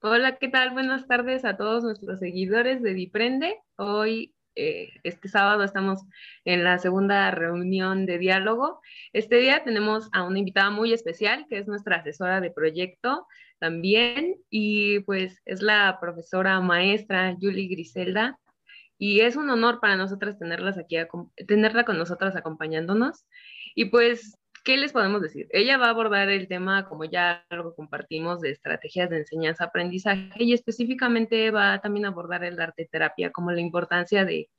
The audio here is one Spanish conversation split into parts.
Hola, ¿qué tal? Buenas tardes a todos nuestros seguidores de Diprende. Hoy, eh, este sábado, estamos en la segunda reunión de diálogo. Este día tenemos a una invitada muy especial, que es nuestra asesora de proyecto también, y pues es la profesora maestra Julie Griselda. Y es un honor para nosotras tenerlas aquí, tenerla con nosotras acompañándonos. Y pues ¿qué les podemos decir? Ella va a abordar el tema, como ya algo compartimos, de estrategias de enseñanza-aprendizaje y específicamente va también a abordar el arte terapia, como la importancia de,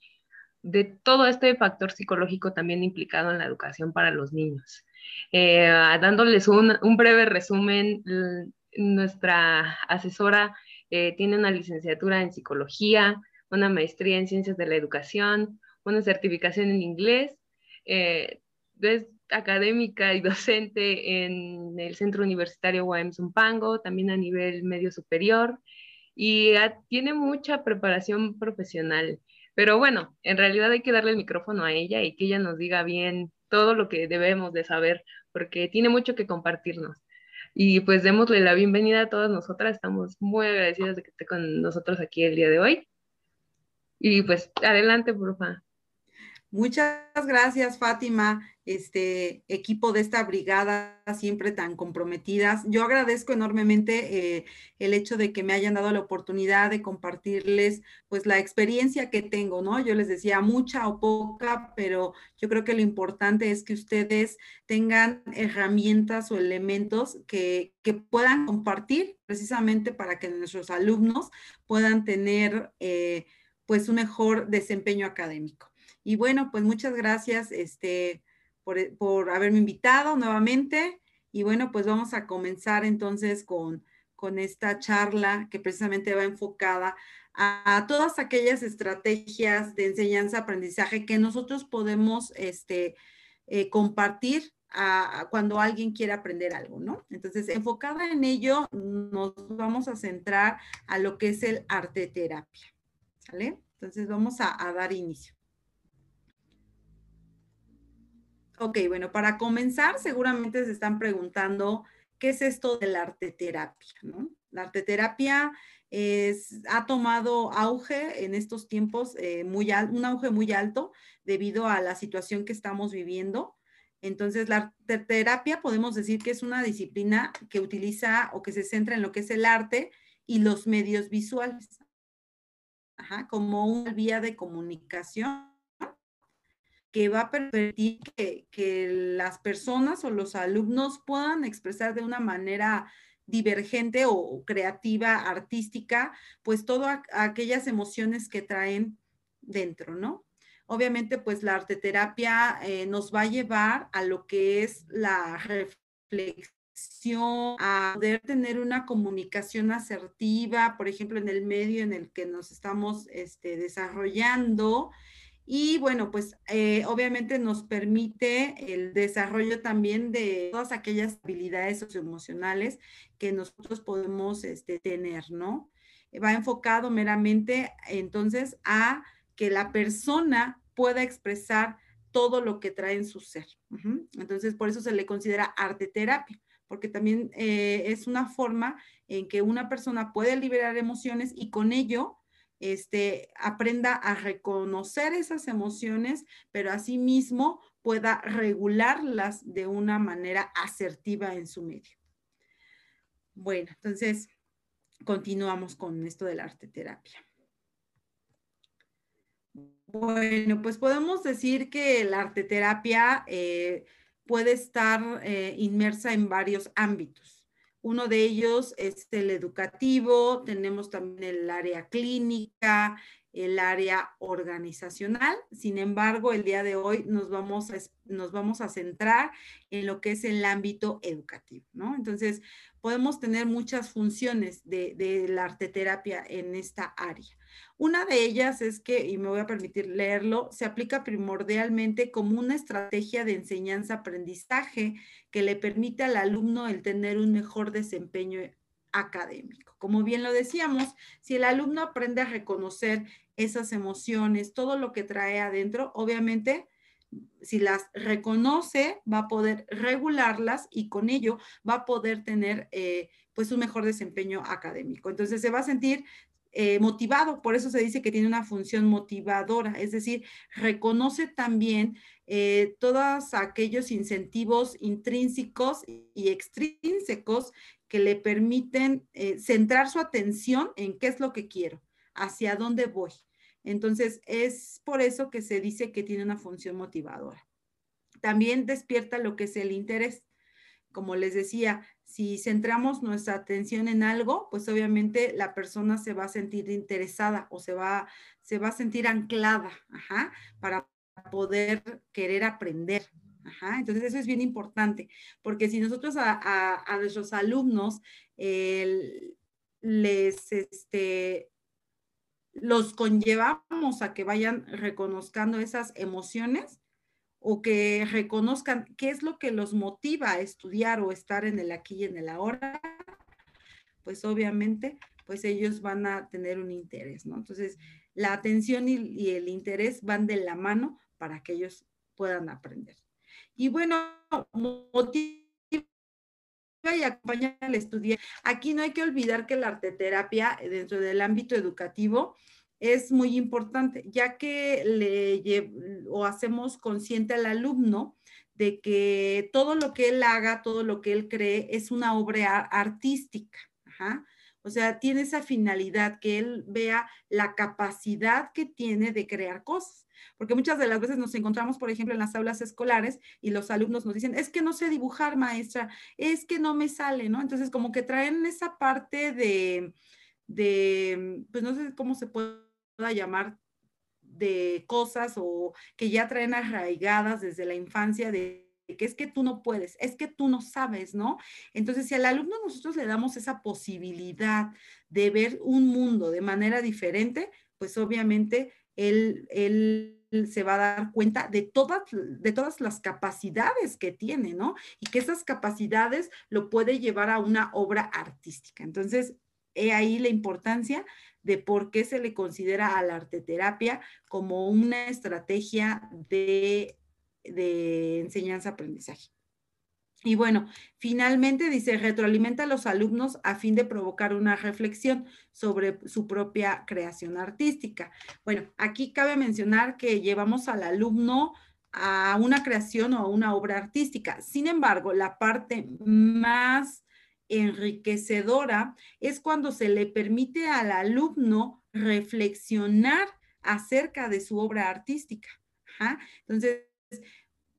de todo este factor psicológico también implicado en la educación para los niños. Eh, dándoles un, un, breve resumen, nuestra asesora eh, tiene una licenciatura en psicología, una maestría en ciencias de la educación, una certificación en inglés. Eh, académica y docente en el Centro Universitario UAM Zumpango, también a nivel medio superior, y tiene mucha preparación profesional. Pero bueno, en realidad hay que darle el micrófono a ella y que ella nos diga bien todo lo que debemos de saber, porque tiene mucho que compartirnos. Y pues démosle la bienvenida a todas nosotras, estamos muy agradecidas de que esté con nosotros aquí el día de hoy. Y pues adelante, por favor. Muchas gracias, Fátima, este equipo de esta brigada siempre tan comprometidas. Yo agradezco enormemente eh, el hecho de que me hayan dado la oportunidad de compartirles pues la experiencia que tengo, ¿no? Yo les decía mucha o poca, pero yo creo que lo importante es que ustedes tengan herramientas o elementos que, que puedan compartir precisamente para que nuestros alumnos puedan tener eh, pues un mejor desempeño académico. Y bueno, pues muchas gracias este, por, por haberme invitado nuevamente. Y bueno, pues vamos a comenzar entonces con, con esta charla que precisamente va enfocada a, todas aquellas estrategias de enseñanza-aprendizaje que nosotros podemos este, eh, compartir a, cuando alguien quiere aprender algo, ¿no? Entonces, enfocada en ello, nos vamos a centrar a lo que es el arte terapia, ¿sale? Entonces, vamos a dar inicio. Ok, bueno, para comenzar, seguramente se están preguntando qué es esto de la arteterapia, ¿no? La arteterapia es, ha tomado auge en estos tiempos, eh, muy un auge muy alto debido a la situación que estamos viviendo. Entonces, la arteterapia podemos decir que es una disciplina que utiliza o que se centra en lo que es el arte y los medios visuales, como una vía de comunicación que va a permitir que, las personas o los alumnos puedan expresar de una manera divergente o creativa, artística, pues todas aquellas emociones que traen dentro, ¿no? Obviamente, pues la arteterapia eh, nos va a llevar a lo que es la reflexión, a poder tener una comunicación asertiva, por ejemplo, en el medio en el que nos estamos este, desarrollando y bueno, pues eh, obviamente nos permite el desarrollo también de todas aquellas habilidades socioemocionales que nosotros podemos este, tener, ¿no? Va enfocado meramente entonces a que la persona pueda expresar todo lo que trae en su ser. Entonces, por eso se le considera arte terapia, porque también eh, es una forma en que una persona puede liberar emociones y con ello este, aprenda a reconocer esas emociones, pero asimismo pueda regularlas de una manera asertiva en su medio. Bueno, entonces continuamos con esto de la arte terapia. Bueno, pues podemos decir que la arte terapia eh, puede estar eh, inmersa en varios ámbitos. Uno de ellos es el educativo, tenemos también el área clínica, el área organizacional. Sin embargo, el día de hoy nos vamos a, nos vamos a centrar en lo que es el ámbito educativo, ¿no? Entonces, podemos tener muchas funciones de, de la arteterapia en esta área. Una de ellas es que, y me voy a permitir leerlo, se aplica primordialmente como una estrategia de enseñanza-aprendizaje que le permite al alumno el tener un mejor desempeño académico. Como bien lo decíamos, si el alumno aprende a reconocer esas emociones, todo lo que trae adentro, obviamente si las reconoce, va a poder regularlas y con ello va a poder tener eh, pues un mejor desempeño académico. Entonces se va a sentir eh, motivado, por eso se dice que tiene una función motivadora, es decir, reconoce también eh, todos aquellos incentivos intrínsecos y extrínsecos que le permiten centrar su atención en qué es lo que quiero, hacia dónde voy. Entonces, es por eso que se dice que tiene una función motivadora. También despierta lo que es el interés. Como les decía, si centramos nuestra atención en algo, pues obviamente la persona se va a sentir interesada o se va, se va a sentir anclada para poder querer aprender. entonces eso es bien importante, porque si nosotros a, nuestros alumnos les, este, los conllevamos a que vayan reconozcando esas emociones o que reconozcan qué es lo que los motiva a estudiar o estar en el aquí y en el ahora, pues obviamente, pues ellos van a tener un interés, ¿no? Entonces, la atención y, el interés van de la mano para que ellos puedan aprender. Y bueno, motiva y acompañar al estudiante. Aquí no hay que olvidar que la arteterapia dentro del ámbito educativo es muy importante, ya que le o hacemos consciente al alumno de que todo lo que él haga, todo lo que él cree es una obra artística. O sea, tiene esa finalidad, que él vea la capacidad que tiene de crear cosas. Porque muchas de las veces nos encontramos, por ejemplo, en las aulas escolares y los alumnos nos dicen, es que no sé dibujar, maestra, es que no me sale, ¿no? Entonces, como que traen esa parte de, de pues no sé cómo se puede llamar de cosas o que ya traen arraigadas desde la infancia de que es que tú no puedes, es que tú no sabes, ¿no? Entonces, si al alumno nosotros le damos esa posibilidad de ver un mundo de manera diferente, pues obviamente él, él se va a dar cuenta de todas, de todas las capacidades que tiene, ¿no? Y que esas capacidades lo puede llevar a una obra artística. Entonces, he ahí la importancia de por qué se le considera a la arteterapia como una estrategia de, enseñanza-aprendizaje. Y bueno, finalmente dice, retroalimenta a los alumnos a fin de provocar una reflexión sobre su propia creación artística. Bueno, aquí cabe mencionar que llevamos al alumno a una creación o a una obra artística. Sin embargo, la parte más enriquecedora es cuando se le permite al alumno reflexionar acerca de su obra artística. Entonces,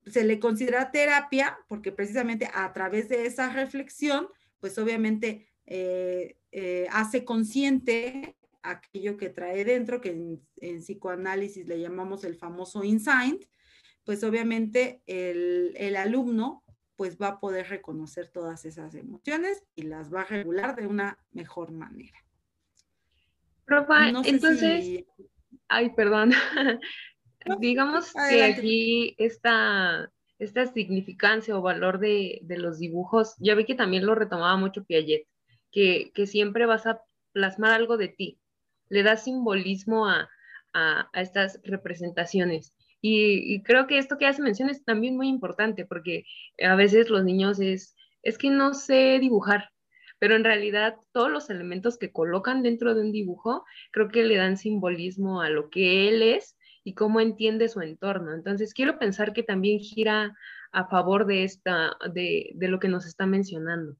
se le considera terapia porque precisamente a través de esa reflexión, pues obviamente eh, eh, hace consciente aquello que trae dentro, que en, psicoanálisis le llamamos el famoso insight, pues obviamente el alumno pues va a poder reconocer todas esas emociones y las va a regular de una mejor manera. Profa, entonces, ay, perdón. Digamos que aquí esta, esta significancia o valor de, los dibujos, ya vi que también lo retomaba mucho Piaget, que, siempre vas a plasmar algo de ti, le da simbolismo a, a estas representaciones. Y, creo que esto que hace mención es también muy importante porque a veces los niños es, es que no sé dibujar, pero en realidad todos los elementos que colocan dentro de un dibujo creo que le dan simbolismo a lo que él es y cómo entiende su entorno. Entonces quiero pensar que también gira a favor de esta, de, de lo que nos está mencionando.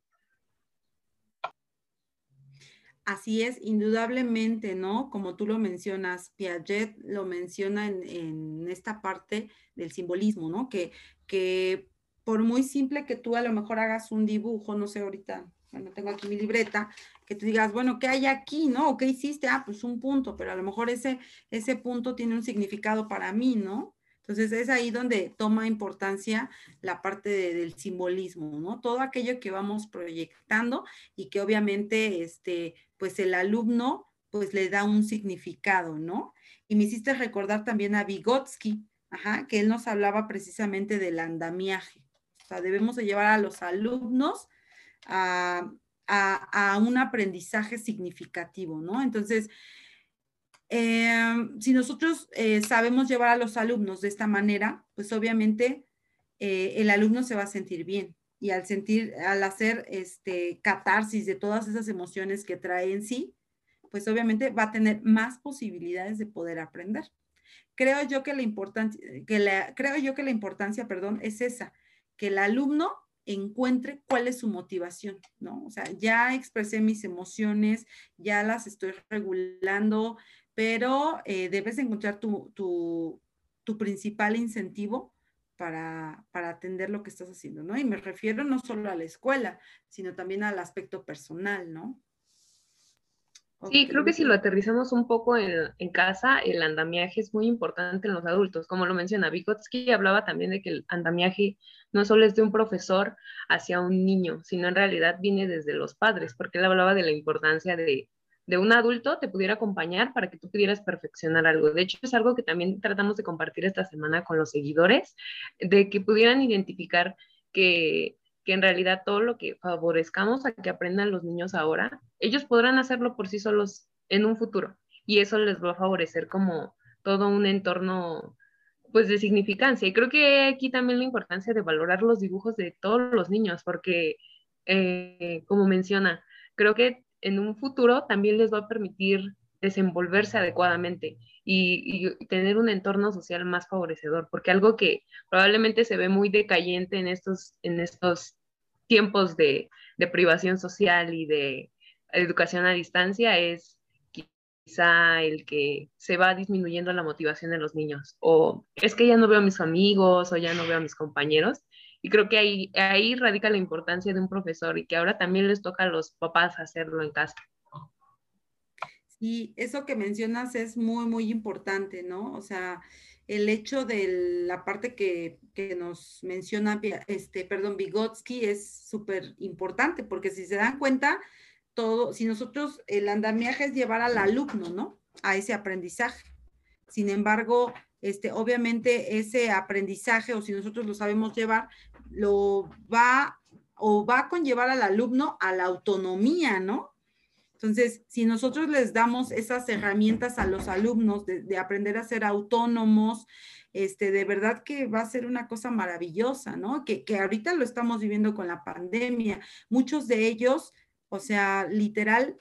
Así es, indudablemente, ¿no? Como tú lo mencionas, Piaget lo menciona en, esta parte del simbolismo, ¿no? Que, que por muy simple que tú a lo mejor hagas un dibujo, no sé, ahorita, bueno, tengo aquí mi libreta, que tú digas, bueno, ¿qué hay aquí, no? ¿Qué hiciste? Ah, pues un punto, pero a lo mejor ese, ese punto tiene un significado para mí, ¿no? Entonces es ahí donde toma importancia la parte del simbolismo, ¿no? Todo aquello que vamos proyectando y que obviamente, este, pues el alumno, pues le da un significado, ¿no? Y me hiciste recordar también a Vygotsky, ajá, que él nos hablaba precisamente del andamiaje. O sea, debemos de llevar a los alumnos a, a un aprendizaje significativo, ¿no? Entonces, em, si nosotros eh, sabemos llevar a los alumnos de esta manera, pues obviamente eh, el alumno se va a sentir bien y al sentir, al hacer este catarsis de todas esas emociones que trae en sí, pues obviamente va a tener más posibilidades de poder aprender. Creo yo que la importancia, que la, creo yo que la importancia, perdón, es esa, que el alumno encuentre cuál es su motivación, ¿no? O sea, ya expresé mis emociones, ya las estoy regulando, pero eh, debes encontrar tu, tu, tu principal incentivo para, para, atender lo que estás haciendo, ¿no? Y me refiero no solo a la escuela, sino también al aspecto personal, ¿no? Sí, creo que si lo aterrizamos un poco en, en, casa, el andamiaje es muy importante en los adultos. Como lo menciona Vygotsky, hablaba también de que el andamiaje no solo es de un profesor hacia un niño, sino en realidad viene desde los padres, porque él hablaba de la importancia de, de un adulto te pudiera acompañar para que tú pudieras perfeccionar algo. De hecho, es algo que también tratamos de compartir esta semana con los seguidores, de que pudieran identificar que que en realidad todo lo que favorezcamos a que aprendan los niños ahora, ellos podrán hacerlo por sí solos en un futuro y eso les va a favorecer como todo un entorno pues de significancia. Y creo que aquí también la importancia de valorar los dibujos de todos los niños, porque eh, como menciona, creo que en un futuro también les va a permitir desenvolverse adecuadamente y, tener un entorno social más favorecedor, porque algo que probablemente se ve muy decayente en estos, en estos tiempos de, de privación social y de educación a distancia es quizá el que se va disminuyendo la motivación de los niños, o es que ya no veo a mis amigos o ya no veo a mis compañeros, y creo que ahí, ahí radica la importancia de un profesor y que ahora también les toca a los papás hacerlo en casa. Y eso que mencionas es muy, muy importante, ¿no? O sea, el hecho de la parte que, que nos menciona, este, perdón, Vygotsky es súper importante, porque si se dan cuenta, todo, si nosotros, el andamiaje es llevar al alumno, ¿no? A ese aprendizaje. Sin embargo, este, obviamente ese aprendizaje, o si nosotros lo sabemos llevar, lo va o va a conllevar al alumno a la autonomía, ¿no? Entonces, si nosotros les damos esas herramientas a los alumnos de, aprender a ser autónomos, este, de verdad que va a ser una cosa maravillosa, ¿no? Que, que ahorita lo estamos viviendo con la pandemia. Muchos de ellos, o sea, literal,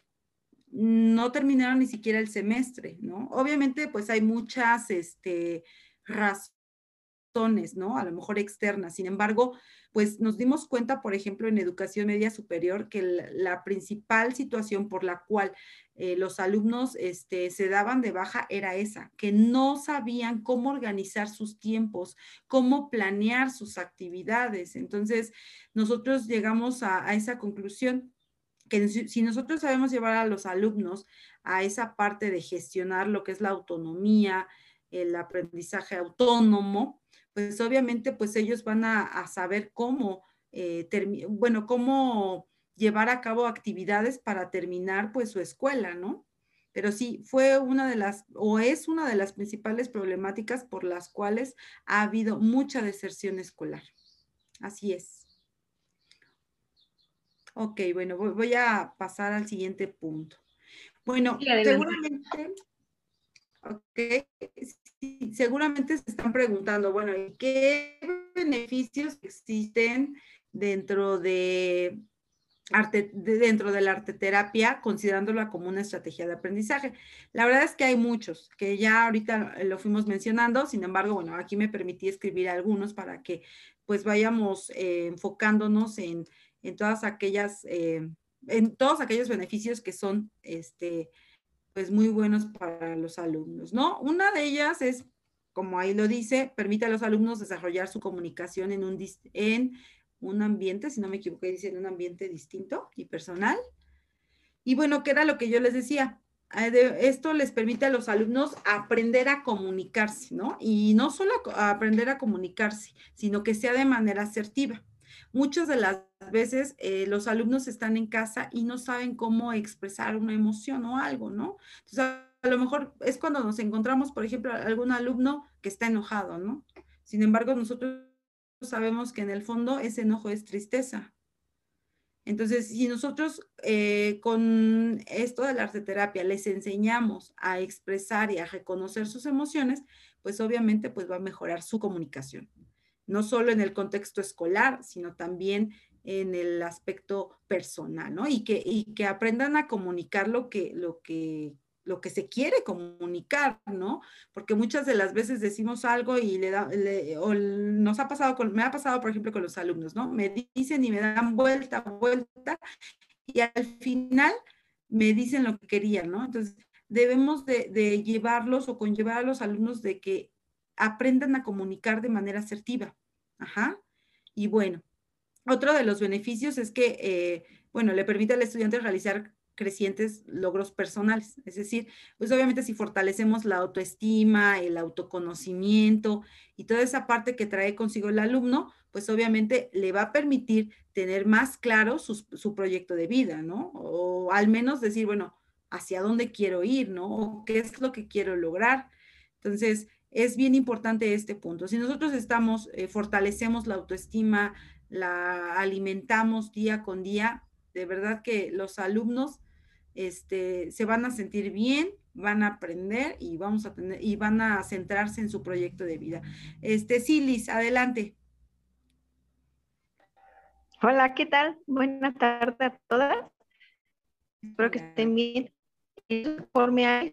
no terminaron ni siquiera el semestre, ¿no? Obviamente, pues hay muchas este, razones, ¿no? A lo mejor externas. Sin embargo, pues nos dimos cuenta, por ejemplo, en educación media superior, que la, principal situación por la cual eh, los alumnos este, se daban de baja era esa, que no sabían cómo organizar sus tiempos, cómo planear sus actividades. Entonces, nosotros llegamos a, esa conclusión que si nosotros sabemos llevar a los alumnos a esa parte de gestionar lo que es la autonomía, el aprendizaje autónomo, pues obviamente pues ellos van a, saber cómo, eh, bueno, cómo llevar a cabo actividades para terminar pues su escuela, ¿no? Pero sí, fue una de las, o es una de las principales problemáticas por las cuales ha habido mucha deserción escolar. Así es. Ok, bueno, voy, a pasar al siguiente punto. Bueno, seguramente, ok, seguramente se están preguntando, bueno, ¿qué beneficios existen dentro de arte, dentro de la arteterapia, considerándola como una estrategia de aprendizaje. La verdad es que hay muchos, que ya ahorita lo fuimos mencionando, sin embargo, bueno, aquí me permití escribir algunos para que pues vayamos eh, enfocándonos en, en, todas aquellas, eh, en todos aquellos beneficios que son, este, pues muy buenos para los alumnos, ¿no? Una de ellas es, como ahí lo dice, permite a los alumnos desarrollar su comunicación en un, en un ambiente, si no me equivoco, dice en un ambiente distinto y personal. Y bueno, ¿qué era lo que yo les decía? Esto les permite a los alumnos aprender a comunicarse, ¿no? Y no solo aprender a comunicarse, sino que sea de manera asertiva. Muchas de las veces eh, los alumnos están en casa y no saben cómo expresar una emoción o algo, ¿no? Entonces, a lo mejor es cuando nos encontramos, por ejemplo, algún alumno que está enojado, ¿no? Sin embargo, nosotros sabemos que en el fondo ese enojo es tristeza. Entonces, si nosotros eh, con esto de la arteterapia les enseñamos a expresar y a reconocer sus emociones, pues obviamente pues va a mejorar su comunicación. No solo en el contexto escolar, sino también en el aspecto personal, ¿no? Y que, y que aprendan a comunicar lo que, lo que lo que se quiere comunicar, ¿no? Porque muchas de las veces decimos algo y le da, o nos ha pasado, con, me ha pasado, por ejemplo, con los alumnos, ¿no? Me dicen y me dan vuelta, vuelta, y al final me dicen lo que querían, ¿no? Entonces, debemos de, de llevarlos o conllevar a los alumnos de que aprendan a comunicar de manera asertiva. Ajá. Y bueno, otro de los beneficios es que, eh, bueno, le permite al estudiante realizar crecientes logros personales. Es decir, pues obviamente si fortalecemos la autoestima, el autoconocimiento y toda esa parte que trae consigo el alumno, pues obviamente le va a permitir tener más claro su, proyecto de vida, ¿no? O al menos decir, bueno, hacia dónde quiero ir, ¿no? O qué es lo que quiero lograr. Entonces, es bien importante este punto. Si nosotros estamos, eh, fortalecemos la autoestima, la alimentamos día con día, de verdad que los alumnos este, se van a sentir bien, van a aprender y vamos a tener, y van a centrarse en su proyecto de vida. Este, Silis, adelante. Hola, ¿qué tal? Buenas tardes a todas. Espero que estén bien. Informe a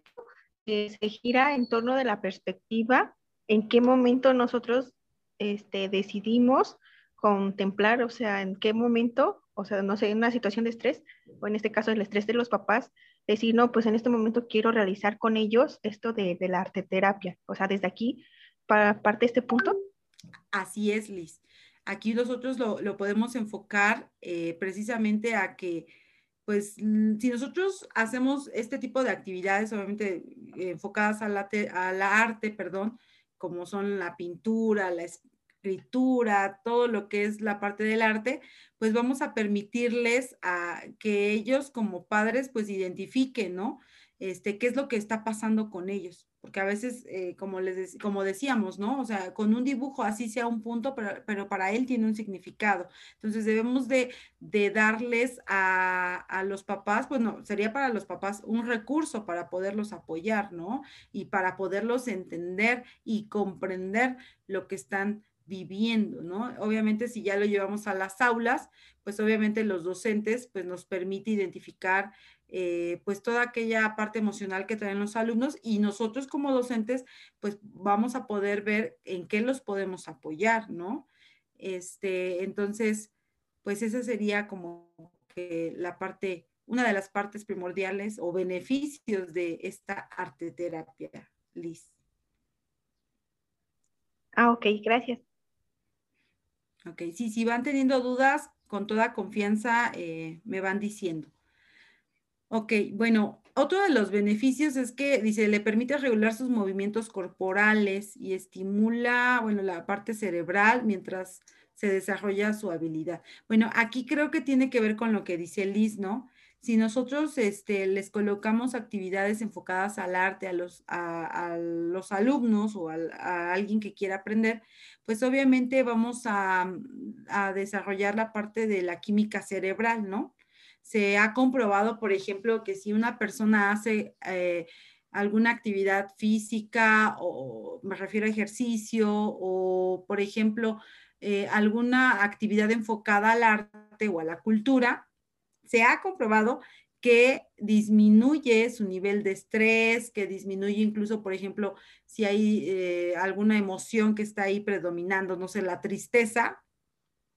se gira en torno de la perspectiva, en qué momento nosotros este, decidimos contemplar, o sea, en qué momento o sea, no sé, en una situación de estrés, o en este caso el estrés de los papás, decir, no, pues en este momento quiero realizar con ellos esto de, de la arteterapia. O sea, desde aquí, para parte de este punto. Así es, Liz. Aquí nosotros lo, podemos enfocar eh, precisamente a que, pues, si nosotros hacemos este tipo de actividades, obviamente enfocadas a la, a la arte, perdón, como son la pintura, la, escritura, todo lo que es la parte del arte, pues vamos a permitirles a que ellos como padres pues identifiquen, ¿no? Este, qué es lo que está pasando con ellos, porque a veces, eh, como, les como decíamos, ¿no? O sea, con un dibujo así sea un punto, pero, pero para él tiene un significado. Entonces debemos de, de darles a, a, los papás, bueno, sería para los papás un recurso para poderlos apoyar, ¿no? Y para poderlos entender y comprender lo que están viviendo, ¿no? Obviamente si ya lo llevamos a las aulas, pues obviamente los docentes pues nos permite identificar eh, pues toda aquella parte emocional que traen los alumnos y nosotros como docentes pues vamos a poder ver en qué los podemos apoyar, ¿no? Este, entonces, pues esa sería como que la parte, una de las partes primordiales o beneficios de esta arte terapia, Liz. Ah, ok, gracias. Ok, sí, si van teniendo dudas, con toda confianza eh, me van diciendo. Ok, bueno, otro de los beneficios es que, dice, le permite regular sus movimientos corporales y estimula, bueno, la parte cerebral mientras se desarrolla su habilidad. Bueno, aquí creo que tiene que ver con lo que dice Liz, ¿no? Si nosotros este, les colocamos actividades enfocadas al arte a los, a, los alumnos o a alguien que quiera aprender, pues obviamente vamos a, desarrollar la parte de la química cerebral, ¿no? Se ha comprobado, por ejemplo, que si una persona hace eh, alguna actividad física o me refiero a ejercicio o, por ejemplo, eh, alguna actividad enfocada al arte o a la cultura, se ha comprobado que disminuye su nivel de estrés, que disminuye incluso, por ejemplo, si hay eh, alguna emoción que está ahí predominando, no sé, la tristeza,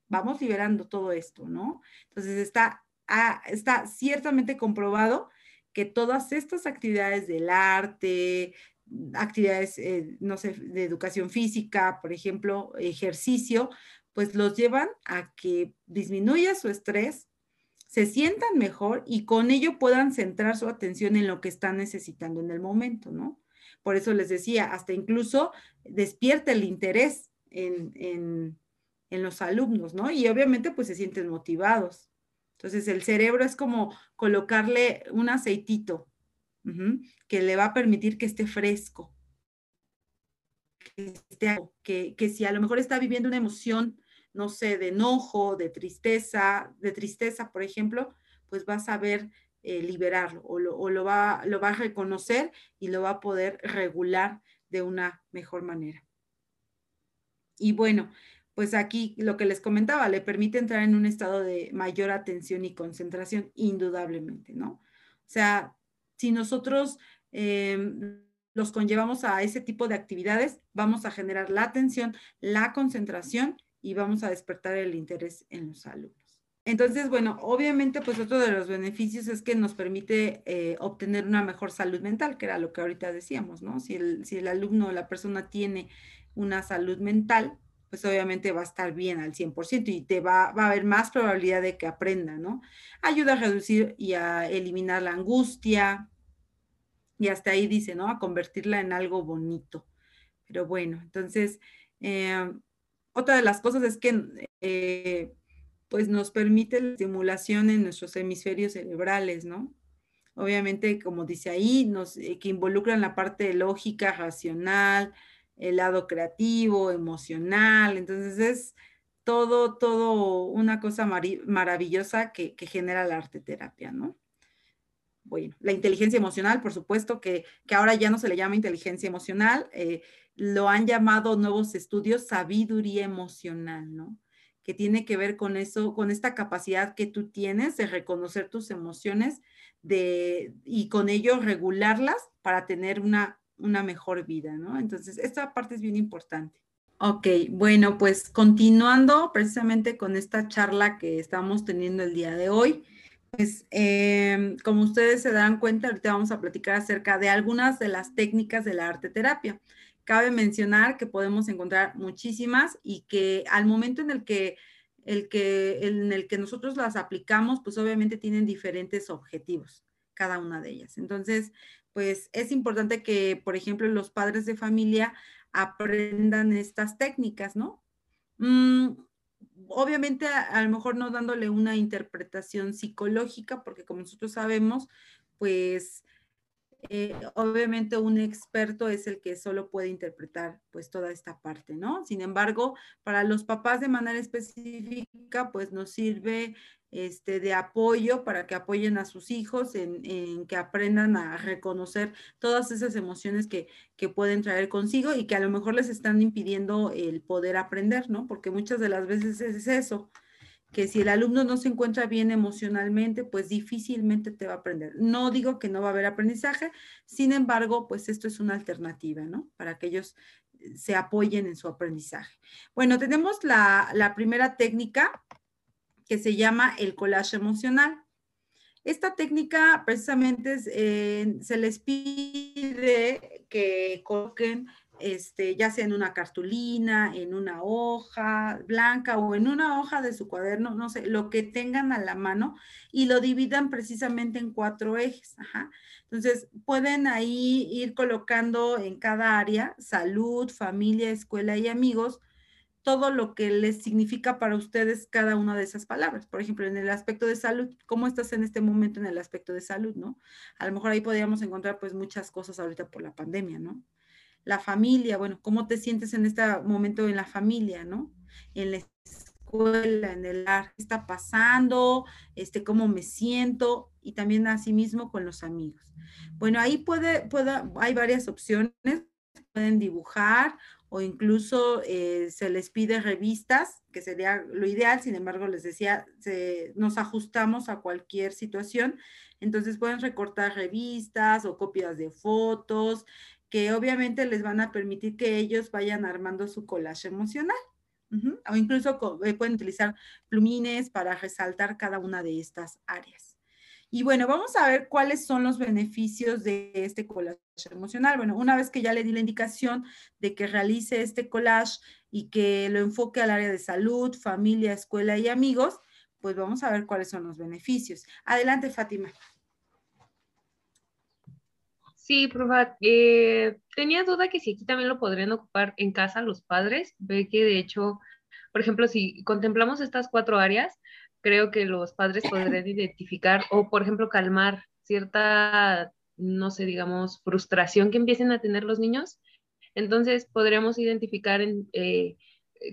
vamos liberando todo esto, ¿no? Entonces está, ah, está ciertamente comprobado que todas estas actividades del arte, actividades, eh, no sé, de educación física, por ejemplo, ejercicio, pues los llevan a que disminuya su estrés, se sientan mejor y con ello puedan centrar su atención en lo que están necesitando en el momento, ¿no? Por eso les decía, hasta incluso despierta el interés en, los alumnos, ¿no? Y obviamente pues se sienten motivados. Entonces el cerebro es como colocarle un aceitito que le va a permitir que esté fresco, que, que, si a lo mejor está viviendo una emoción no sé, de enojo, de tristeza, de tristeza, por ejemplo, pues va a saber eh, liberarlo o, lo, va, lo va a reconocer y lo va a poder regular de una mejor manera. Y bueno, pues aquí lo que les comentaba, le permite entrar en un estado de mayor atención y concentración, indudablemente, ¿no? O sea, si nosotros em, los conllevamos a ese tipo de actividades, vamos a generar la atención, la concentración y vamos a despertar el interés en los alumnos. Entonces, bueno, obviamente, pues otro de los beneficios es que nos permite eh, obtener una mejor salud mental, que era lo que ahorita decíamos, ¿no? Si el, si el alumno o la persona tiene una salud mental, pues obviamente va a estar bien al 100% y te va, va, a haber más probabilidad de que aprenda, ¿no? Ayuda a reducir y a eliminar la angustia, y hasta ahí dice, ¿no? A convertirla en algo bonito. Pero bueno, entonces, eh, otra de las cosas es que eh, pues nos permite la estimulación en nuestros hemisferios cerebrales, ¿no? Obviamente, como dice ahí, nos, eh, que involucran la parte lógica, racional, el lado creativo, emocional. Entonces es todo, todo una cosa maravillosa que, genera la arte terapia, ¿no? Bueno, la inteligencia emocional, por supuesto, que, que ahora ya no se le llama inteligencia emocional, eh, lo han llamado nuevos estudios sabiduría emocional, ¿no? que tiene que ver con eso, con esta capacidad que tú tienes de reconocer tus emociones de, y con ello regularlas para tener una, una mejor vida, ¿no? Entonces, esta parte es bien importante. Ok, bueno, pues continuando precisamente con esta charla que estamos teniendo el día de hoy, pues em, como ustedes se dan cuenta, ahorita vamos a platicar acerca de algunas de las técnicas de la arte terapia. Cabe mencionar que podemos encontrar muchísimas y que al momento en el que, el que, en el que nosotros las aplicamos, pues obviamente tienen diferentes objetivos, cada una de ellas. Entonces, pues es importante que, por ejemplo, los padres de familia aprendan estas técnicas, ¿no? Mm, obviamente, a, a, lo mejor no dándole una interpretación psicológica, porque como nosotros sabemos, pues eh, obviamente un experto es el que solo puede interpretar pues toda esta parte, ¿no? Sin embargo, para los papás de manera específica, pues nos sirve este, de apoyo para que apoyen a sus hijos en, en que aprendan a reconocer todas esas emociones que, que, pueden traer consigo y que a lo mejor les están impidiendo el poder aprender, ¿no? Porque muchas de las veces es eso, que si el alumno no se encuentra bien emocionalmente, pues difícilmente te va a aprender. No digo que no va a haber aprendizaje, sin embargo, pues esto es una alternativa, ¿no? Para que ellos eh, se apoyen en su aprendizaje. Bueno, tenemos la, la primera técnica que se llama el collage emocional. Esta técnica precisamente eh, se les pide que coloquen este, ya sea en una cartulina, en una hoja blanca o en una hoja de su cuaderno, no sé, lo que tengan a la mano y lo dividan precisamente en cuatro ejes. Entonces, pueden ahí ir colocando en cada área, salud, familia, escuela y amigos, todo lo que les significa para ustedes cada una de esas palabras. Por ejemplo, en el aspecto de salud, ¿cómo estás en este momento en el aspecto de salud, no? A lo mejor ahí podríamos encontrar pues muchas cosas ahorita por la pandemia, ¿no? La familia, bueno, cómo te sientes en este momento en la familia, ¿no? En la escuela, en el ar, qué está pasando, este, cómo me siento y también asimismo con los amigos. Bueno, ahí puede, puede, hay varias opciones, pueden dibujar o incluso eh, se les pide revistas, que sería lo ideal, sin embargo, les decía, nos ajustamos a cualquier situación, entonces pueden recortar revistas o copias de fotos, que obviamente les van a permitir que ellos vayan armando su collage emocional. O incluso eh, pueden utilizar plumines para resaltar cada una de estas áreas. Y bueno, vamos a ver cuáles son los beneficios de este collage emocional. Bueno, una vez que ya le di la indicación de que realice este collage y que lo enfoque al área de salud, familia, escuela y amigos, pues vamos a ver cuáles son los beneficios. Adelante, Fátima. Sí, profa, eh, tenía duda que si aquí también lo podrían ocupar en casa los padres. Ve que de hecho, por ejemplo, si contemplamos estas cuatro áreas, creo que los padres podrían identificar o, por ejemplo, calmar cierta, no sé, digamos, frustración que empiecen a tener los niños. Entonces, podríamos identificar en, eh,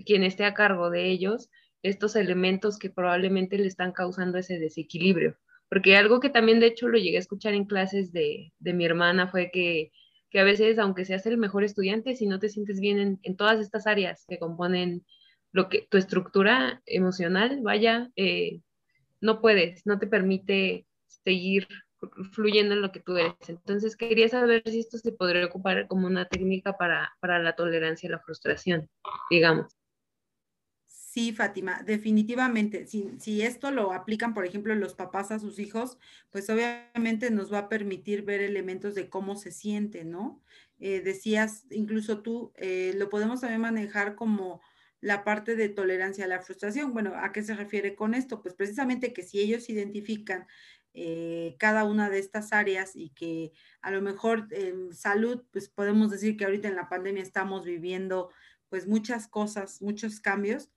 quien esté a cargo de ellos estos elementos que probablemente le están causando ese desequilibrio. Porque algo que también de hecho lo llegué a escuchar en clases de, mi hermana fue que, a veces, aunque seas el mejor estudiante, si no te sientes bien en, todas estas áreas que componen lo que tu estructura emocional, vaya, eh, no puedes, no te permite seguir fluyendo en lo que tú eres. Entonces quería saber si esto se podría ocupar como una técnica para, para la tolerancia a la frustración, digamos. Sí, Fátima, definitivamente. Si, esto lo aplican, por ejemplo, los papás a sus hijos, pues obviamente nos va a permitir ver elementos de cómo se siente, ¿no? Eh, decías, incluso tú, eh, lo podemos también manejar como la parte de tolerancia a la frustración. Bueno, ¿a qué se refiere con esto? Pues precisamente que si ellos identifican eh, cada una de estas áreas y que a lo mejor en salud, pues podemos decir que ahorita en la pandemia estamos viviendo pues muchas cosas, muchos cambios,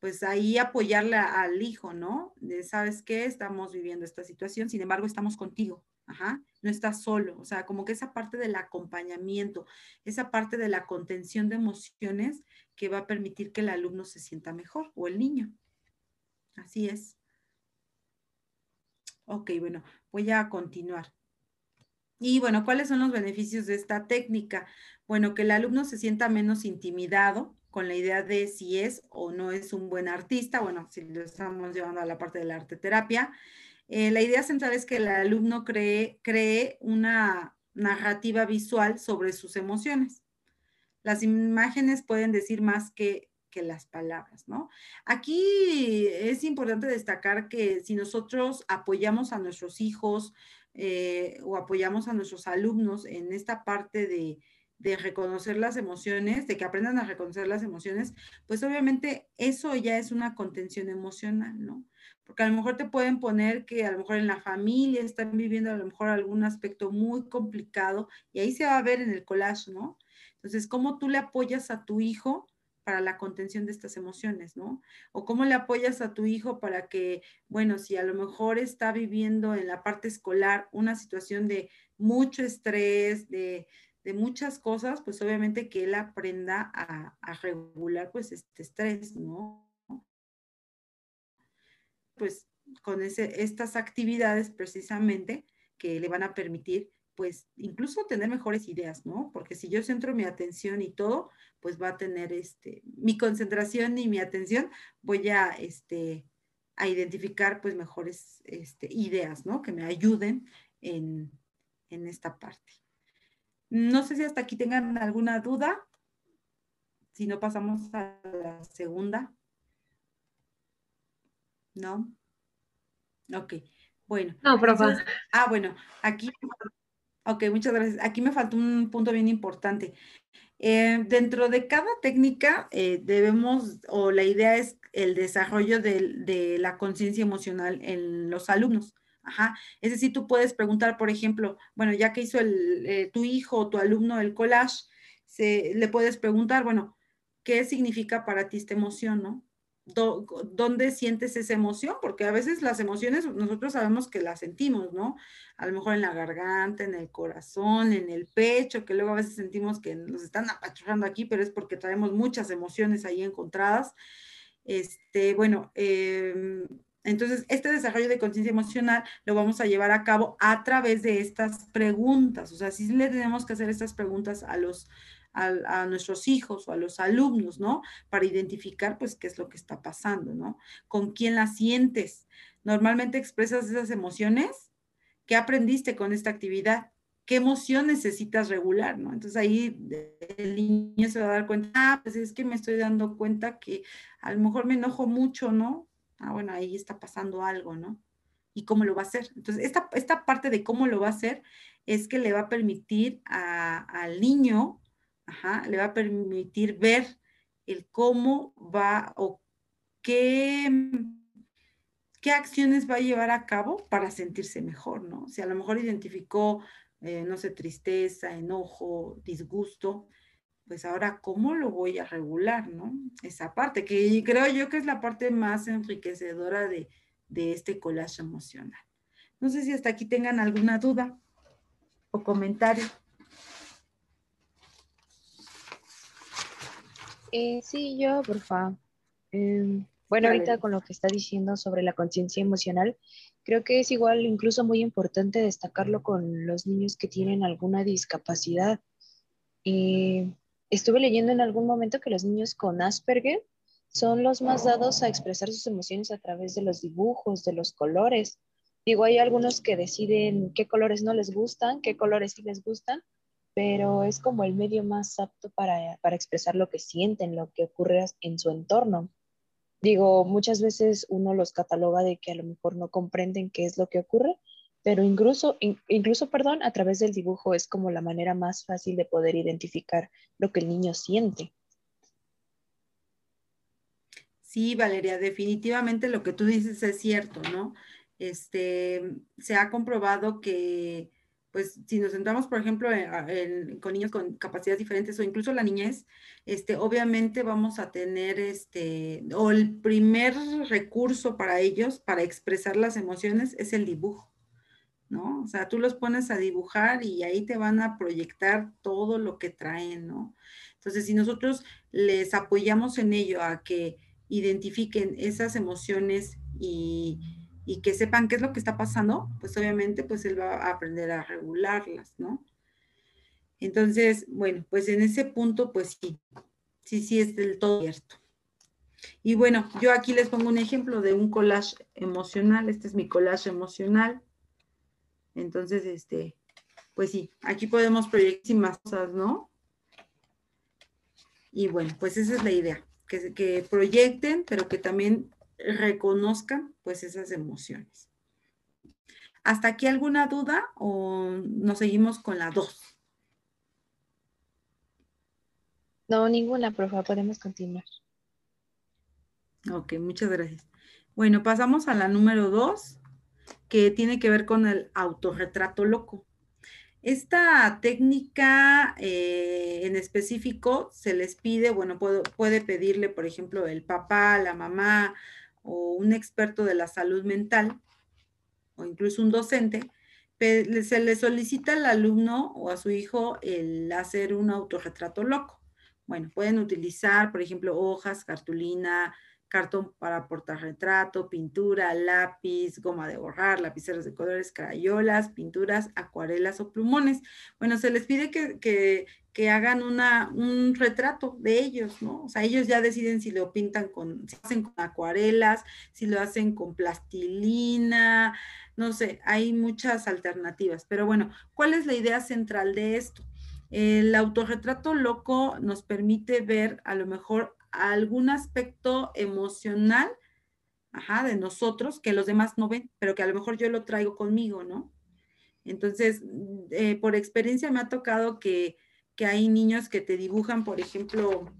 pues ahí apoyarle al hijo, ¿no? De, ¿sabes qué? Estamos viviendo esta situación, sin embargo, estamos contigo. Ajá, no estás solo, o sea, como que esa parte del acompañamiento, esa parte de la contención de emociones que va a permitir que el alumno se sienta mejor o el niño. Así es. Ok, bueno, voy a continuar. Y bueno, ¿cuáles son los beneficios de esta técnica? Bueno, que el alumno se sienta menos intimidado, con la idea de si es o no es un buen artista, bueno, si lo estamos llevando a la parte de la arte terapia. Eh, la idea central es que el alumno cree, cree una narrativa visual sobre sus emociones. Las imágenes pueden decir más que, que las palabras, ¿no? Aquí es importante destacar que si nosotros apoyamos a nuestros hijos eh, o apoyamos a nuestros alumnos en esta parte de, de reconocer las emociones, de que aprendan a reconocer las emociones, pues obviamente eso ya es una contención emocional, ¿no? Porque a lo mejor te pueden poner que a lo mejor en la familia están viviendo a lo mejor algún aspecto muy complicado y ahí se va a ver en el collage, ¿no? Entonces, ¿cómo tú le apoyas a tu hijo para la contención de estas emociones, ¿no? O cómo le apoyas a tu hijo para que, bueno, si a lo mejor está viviendo en la parte escolar una situación de mucho estrés, de, de muchas cosas, pues obviamente que él aprenda a, regular pues este estrés, ¿no? Pues con ese, estas actividades precisamente que le van a permitir pues incluso tener mejores ideas, ¿no? Porque si yo centro mi atención y todo, pues va a tener este, mi concentración y mi atención, voy a, este, a identificar pues mejores este, ideas, ¿no? Que me ayuden en, en esta parte. No sé si hasta aquí tengan alguna duda. Si no, pasamos a la segunda. ¿No? Ok. Bueno. No, profe. ah, bueno, aquí. Ok, muchas gracias. Aquí me faltó un punto bien importante. Eh, dentro de cada técnica eh, debemos, o la idea es el desarrollo de la conciencia emocional en los alumnos. Ajá. Es decir, tú puedes preguntar, por ejemplo, bueno, ya que hizo el, eh, tu hijo o tu alumno el collage, se, le puedes preguntar, bueno, ¿qué significa para ti esta emoción, no? ¿Dónde sientes esa emoción? Porque a veces las emociones nosotros sabemos que las sentimos, ¿no? A lo mejor en la garganta, en el corazón, en el pecho, que luego a veces sentimos que nos están apachurrando aquí, pero es porque traemos muchas emociones ahí encontradas. Este, bueno, eh, entonces, este desarrollo de conciencia emocional lo vamos a llevar a cabo a través de estas preguntas. O sea, sí le tenemos que hacer estas preguntas a los a, nuestros hijos o a los alumnos, ¿no? Para identificar, pues, qué es lo que está pasando, ¿no? ¿Con quién la sientes? Normalmente expresas esas emociones. ¿Qué aprendiste con esta actividad? ¿Qué emoción necesitas regular, no? Entonces ahí el niño se va a dar cuenta, ah, pues es que me estoy dando cuenta que a lo mejor me enojo mucho, ¿no? Ah, bueno, ahí está pasando algo, ¿no? ¿Y cómo lo va a hacer? Entonces, esta, esta parte de cómo lo va a hacer es que le va a permitir al niño, ajá, le va a permitir ver el cómo va o qué, qué acciones va a llevar a cabo para sentirse mejor, ¿no? Si a lo mejor identificó, eh, no sé, tristeza, enojo, disgusto, pues ahora, ¿cómo lo voy a regular, no? Esa parte, que creo yo que es la parte más enriquecedora de, este collage emocional. No sé si hasta aquí tengan alguna duda o comentario. Eh, sí, yo, por favor. Em, bueno, ahorita con lo que está diciendo sobre la conciencia emocional, creo que es igual, incluso muy importante destacarlo con los niños que tienen alguna discapacidad. Y estuve leyendo en algún momento que los niños con Asperger son los más dados a expresar sus emociones a través de los dibujos, de los colores. Digo, hay algunos que deciden qué colores no les gustan, qué colores sí les gustan, pero es como el medio más apto para, para expresar lo que sienten, lo que ocurre en su entorno. Digo, muchas veces uno los cataloga de que a lo mejor no comprenden qué es lo que ocurre, pero incluso, incluso, perdón, a través del dibujo es como la manera más fácil de poder identificar lo que el niño siente. Sí, Valeria, definitivamente lo que tú dices es cierto, ¿no? Este, se ha comprobado que, pues, si nos centramos, por ejemplo, con niños con capacidades diferentes o incluso la niñez, este, obviamente vamos a tener, este, o el primer recurso para ellos, para expresar las emociones, es el dibujo. ¿No? O sea, tú los pones a dibujar y ahí te van a proyectar todo lo que traen, ¿no? Entonces, si nosotros les apoyamos en ello a que identifiquen esas emociones y, que sepan qué es lo que está pasando, pues obviamente pues él va a aprender a regularlas, ¿no? Entonces, bueno, pues en ese punto pues sí, sí, sí es del todo cierto. Y bueno, yo aquí les pongo un ejemplo de un collage emocional, este es mi collage emocional. Entonces, este, pues sí, aquí podemos proyectar más cosas, ¿no? Y bueno, pues esa es la idea que, proyecten, pero que también reconozcan pues esas emociones. ¿Hasta aquí alguna duda o nos seguimos con la dos? No, ninguna, profe, podemos continuar. Ok, muchas gracias. Bueno, pasamos a la número dos, que tiene que ver con el autorretrato loco. Esta técnica eh, en específico se les pide, bueno, puede pedirle, por ejemplo, el papá, la mamá o un experto de la salud mental o incluso un docente, se le solicita al alumno o a su hijo el hacer un autorretrato loco. Bueno, pueden utilizar, por ejemplo, hojas, cartulina, cartón para retrato, pintura, lápiz, goma de borrar, lapiceros de colores, crayolas, pinturas, acuarelas o plumones. Bueno, se les pide que, hagan una, un retrato de ellos, ¿no? O sea, ellos ya deciden si lo pintan con, si hacen con acuarelas, si lo hacen con plastilina, no sé, hay muchas alternativas. Pero bueno, ¿cuál es la idea central de esto? El autorretrato loco nos permite ver a lo mejor algún aspecto emocional de nosotros que los demás no ven, pero que a lo mejor yo lo traigo conmigo, ¿no? Entonces, eh, por experiencia me ha tocado que, hay niños que te dibujan, por ejemplo,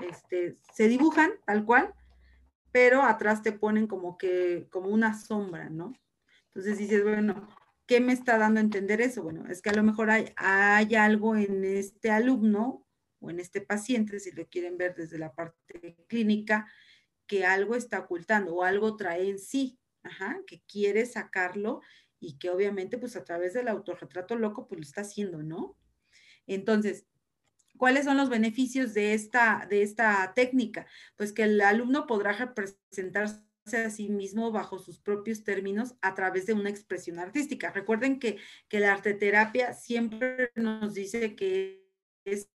este, se dibujan tal cual, pero atrás te ponen como que, como una sombra, ¿no? Entonces dices, bueno, ¿qué me está dando a entender eso? Bueno, es que a lo mejor hay, hay algo en este alumno o en este paciente, si lo quieren ver desde la parte clínica, que algo está ocultando o algo trae en sí, que quiere sacarlo y que obviamente pues a través del autorretrato loco pues lo está haciendo, ¿no? Entonces, ¿cuáles son los beneficios de esta, de esta técnica? Pues que el alumno podrá representarse a sí mismo bajo sus propios términos a través de una expresión artística. Recuerden que, que la arteterapia siempre nos dice que es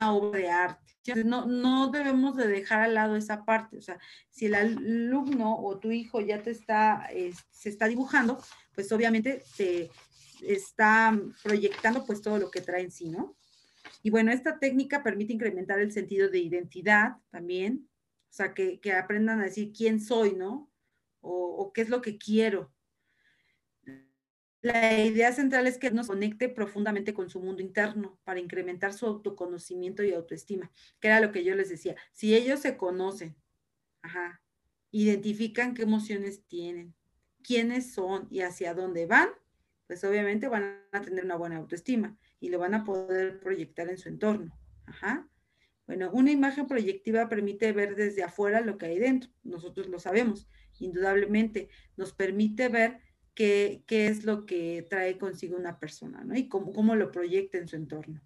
una obra de arte. no, no debemos de dejar al lado esa parte. O sea, si el alumno o tu hijo ya te está, se está dibujando, pues obviamente te está proyectando pues todo lo que trae en sí, ¿no? Y bueno, esta técnica permite incrementar el sentido de identidad también, o sea, que, aprendan a decir quién soy, ¿no? o qué es lo que quiero. La idea central es que nos conecte profundamente con su mundo interno para incrementar su autoconocimiento y autoestima, que era lo que yo les decía. Si ellos se conocen, identifican qué emociones tienen, quiénes son y hacia dónde van, pues obviamente van a tener una buena autoestima y lo van a poder proyectar en su entorno. Bueno, una imagen proyectiva permite ver desde afuera lo que hay dentro. Nosotros lo sabemos, indudablemente. Nos permite ver qué, es lo que trae consigo una persona, ¿no? Y cómo, lo proyecta en su entorno.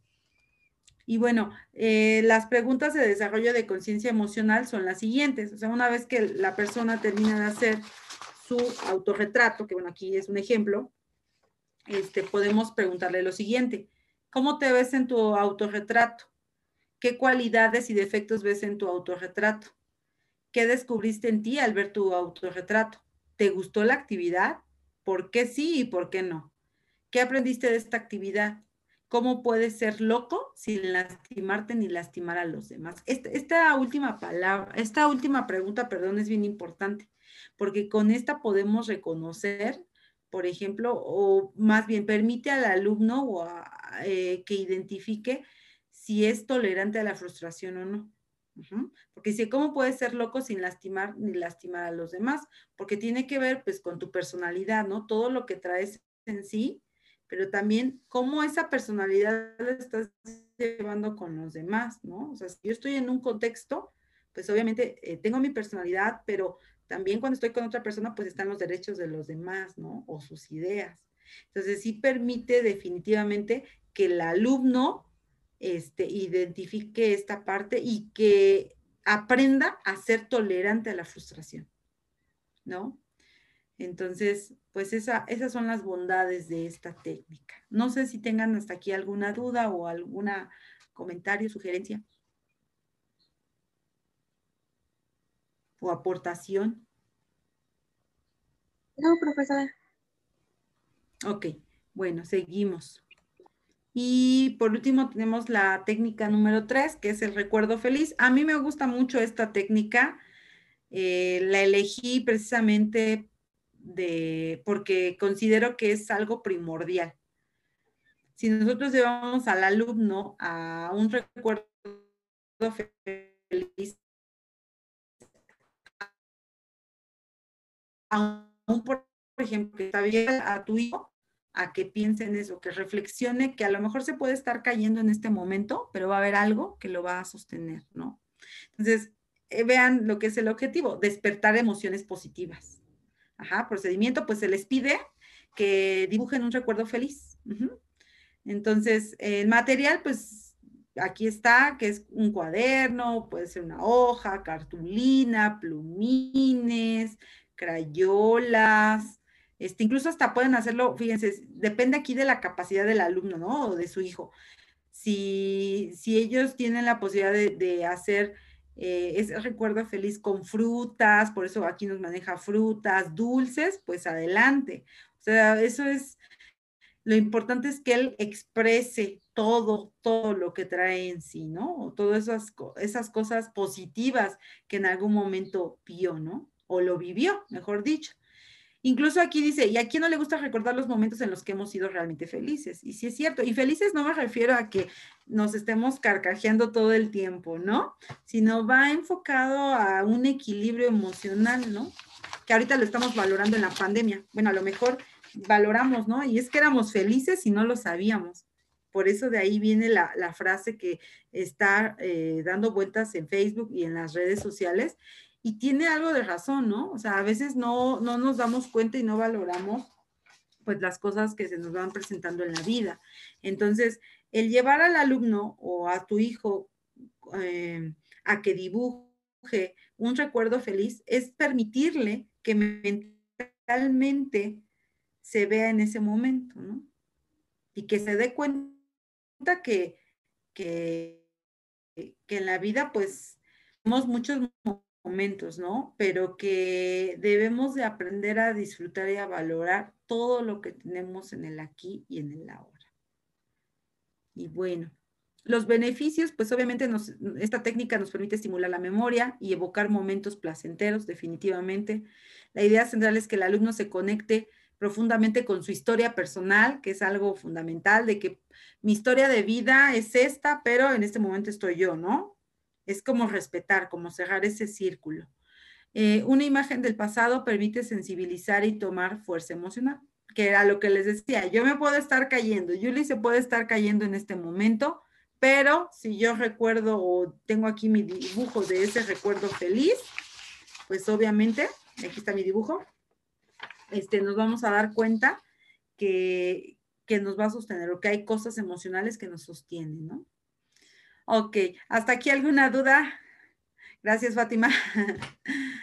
Y bueno, eh, las preguntas de desarrollo de conciencia emocional son las siguientes. O sea, una vez que la persona termina de hacer su autorretrato, que bueno, aquí es un ejemplo, este, podemos preguntarle lo siguiente. ¿Cómo te ves en tu autorretrato? ¿Qué cualidades y defectos ves en tu autorretrato? ¿Qué descubriste en ti al ver tu autorretrato? ¿Te gustó la actividad? ¿Por qué sí y por qué no? ¿Qué aprendiste de esta actividad? ¿Cómo puedes ser loco sin lastimarte ni lastimar a los demás? Esta, última palabra, esta última pregunta, perdón, es bien importante, porque con esta podemos reconocer, por ejemplo, o más bien permite al alumno o eh, que identifique si es tolerante a la frustración o no. Porque dice, ¿cómo puedes ser loco sin lastimar ni lastimar a los demás? Porque tiene que ver pues con tu personalidad, ¿no? Todo lo que traes en sí pero también cómo esa personalidad la estás llevando con los demás, ¿no? O sea, si yo estoy en un contexto, pues obviamente eh, tengo mi personalidad, pero también cuando estoy con otra persona, pues están los derechos de los demás, ¿no? O sus ideas. Entonces, sí permite definitivamente que el alumno este, identifique esta parte y que aprenda a ser tolerante a la frustración, ¿no? Entonces, pues esa, esas son las bondades de esta técnica. No sé si tengan hasta aquí alguna duda o alguna comentario, sugerencia o aportación. No, profesora. Ok, bueno, seguimos. Y por último tenemos la técnica número tres, que es el recuerdo feliz. A mí me gusta mucho esta técnica. Eh, la elegí precisamente de, porque considero que es algo primordial. Si nosotros llevamos al alumno a un recuerdo feliz, a un, por ejemplo, que está bien a tu hijo, a que piense en eso, que reflexione, que a lo mejor se puede estar cayendo en este momento, pero va a haber algo que lo va a sostener, ¿no? Entonces, eh, vean lo que es el objetivo, despertar emociones positivas. Ajá, procedimiento, pues se les pide que dibujen un recuerdo feliz. Entonces, el material, pues aquí está, que es un cuaderno, puede ser una hoja, cartulina, plumines, crayolas, este, incluso hasta pueden hacerlo, fíjense, depende aquí de la capacidad del alumno, ¿no? O de su hijo. Si, si ellos tienen la posibilidad de, hacer eh, ese recuerdo feliz con frutas, por eso aquí nos maneja frutas, dulces, pues adelante. O sea, eso es, lo importante es que él exprese todo, todo lo que trae en sí, ¿no? Todas esas, esas cosas positivas que en algún momento vio, ¿no? O lo vivió, mejor dicho. Incluso aquí dice, ¿y a quién no le gusta recordar los momentos en los que hemos sido realmente felices? Y sí es cierto, y felices no me refiero a que nos estemos carcajeando todo el tiempo, ¿no? Sino va enfocado a un equilibrio emocional, ¿no? Que ahorita lo estamos valorando en la pandemia. Bueno, a lo mejor valoramos, ¿no? Y es que éramos felices y no lo sabíamos. Por eso de ahí viene la, frase que está eh, dando vueltas en Facebook y en las redes sociales y tiene algo de razón, ¿no? O sea, a veces no, no nos damos cuenta y no valoramos pues las cosas que se nos van presentando en la vida. Entonces, el llevar al alumno o a tu hijo eh, a que dibuje un recuerdo feliz es permitirle que mentalmente se vea en ese momento, ¿no? Y que se dé cuenta que, que, que en la vida pues tenemos muchos momentos, ¿no? Pero que debemos de aprender a disfrutar y a valorar todo lo que tenemos en el aquí y en el ahora. Y bueno, los beneficios, pues obviamente esta técnica nos permite estimular la memoria y evocar momentos placenteros, definitivamente. La idea central es que el alumno se conecte profundamente con su historia personal, que es algo fundamental, de que mi historia de vida es esta, pero en este momento estoy yo, ¿no? Es como respetar, como cerrar ese círculo. Eh, una imagen del pasado permite sensibilizar y tomar fuerza emocional, que era lo que les decía. Yo me puedo estar cayendo, Julie se puede estar cayendo en este momento, pero si yo recuerdo o tengo aquí mi dibujo de ese recuerdo feliz, pues obviamente, aquí está mi dibujo, este, nos vamos a dar cuenta que, que nos va a sostener o que hay cosas emocionales que nos sostienen, ¿no? Ok, ¿hasta aquí alguna duda? Gracias, Fátima.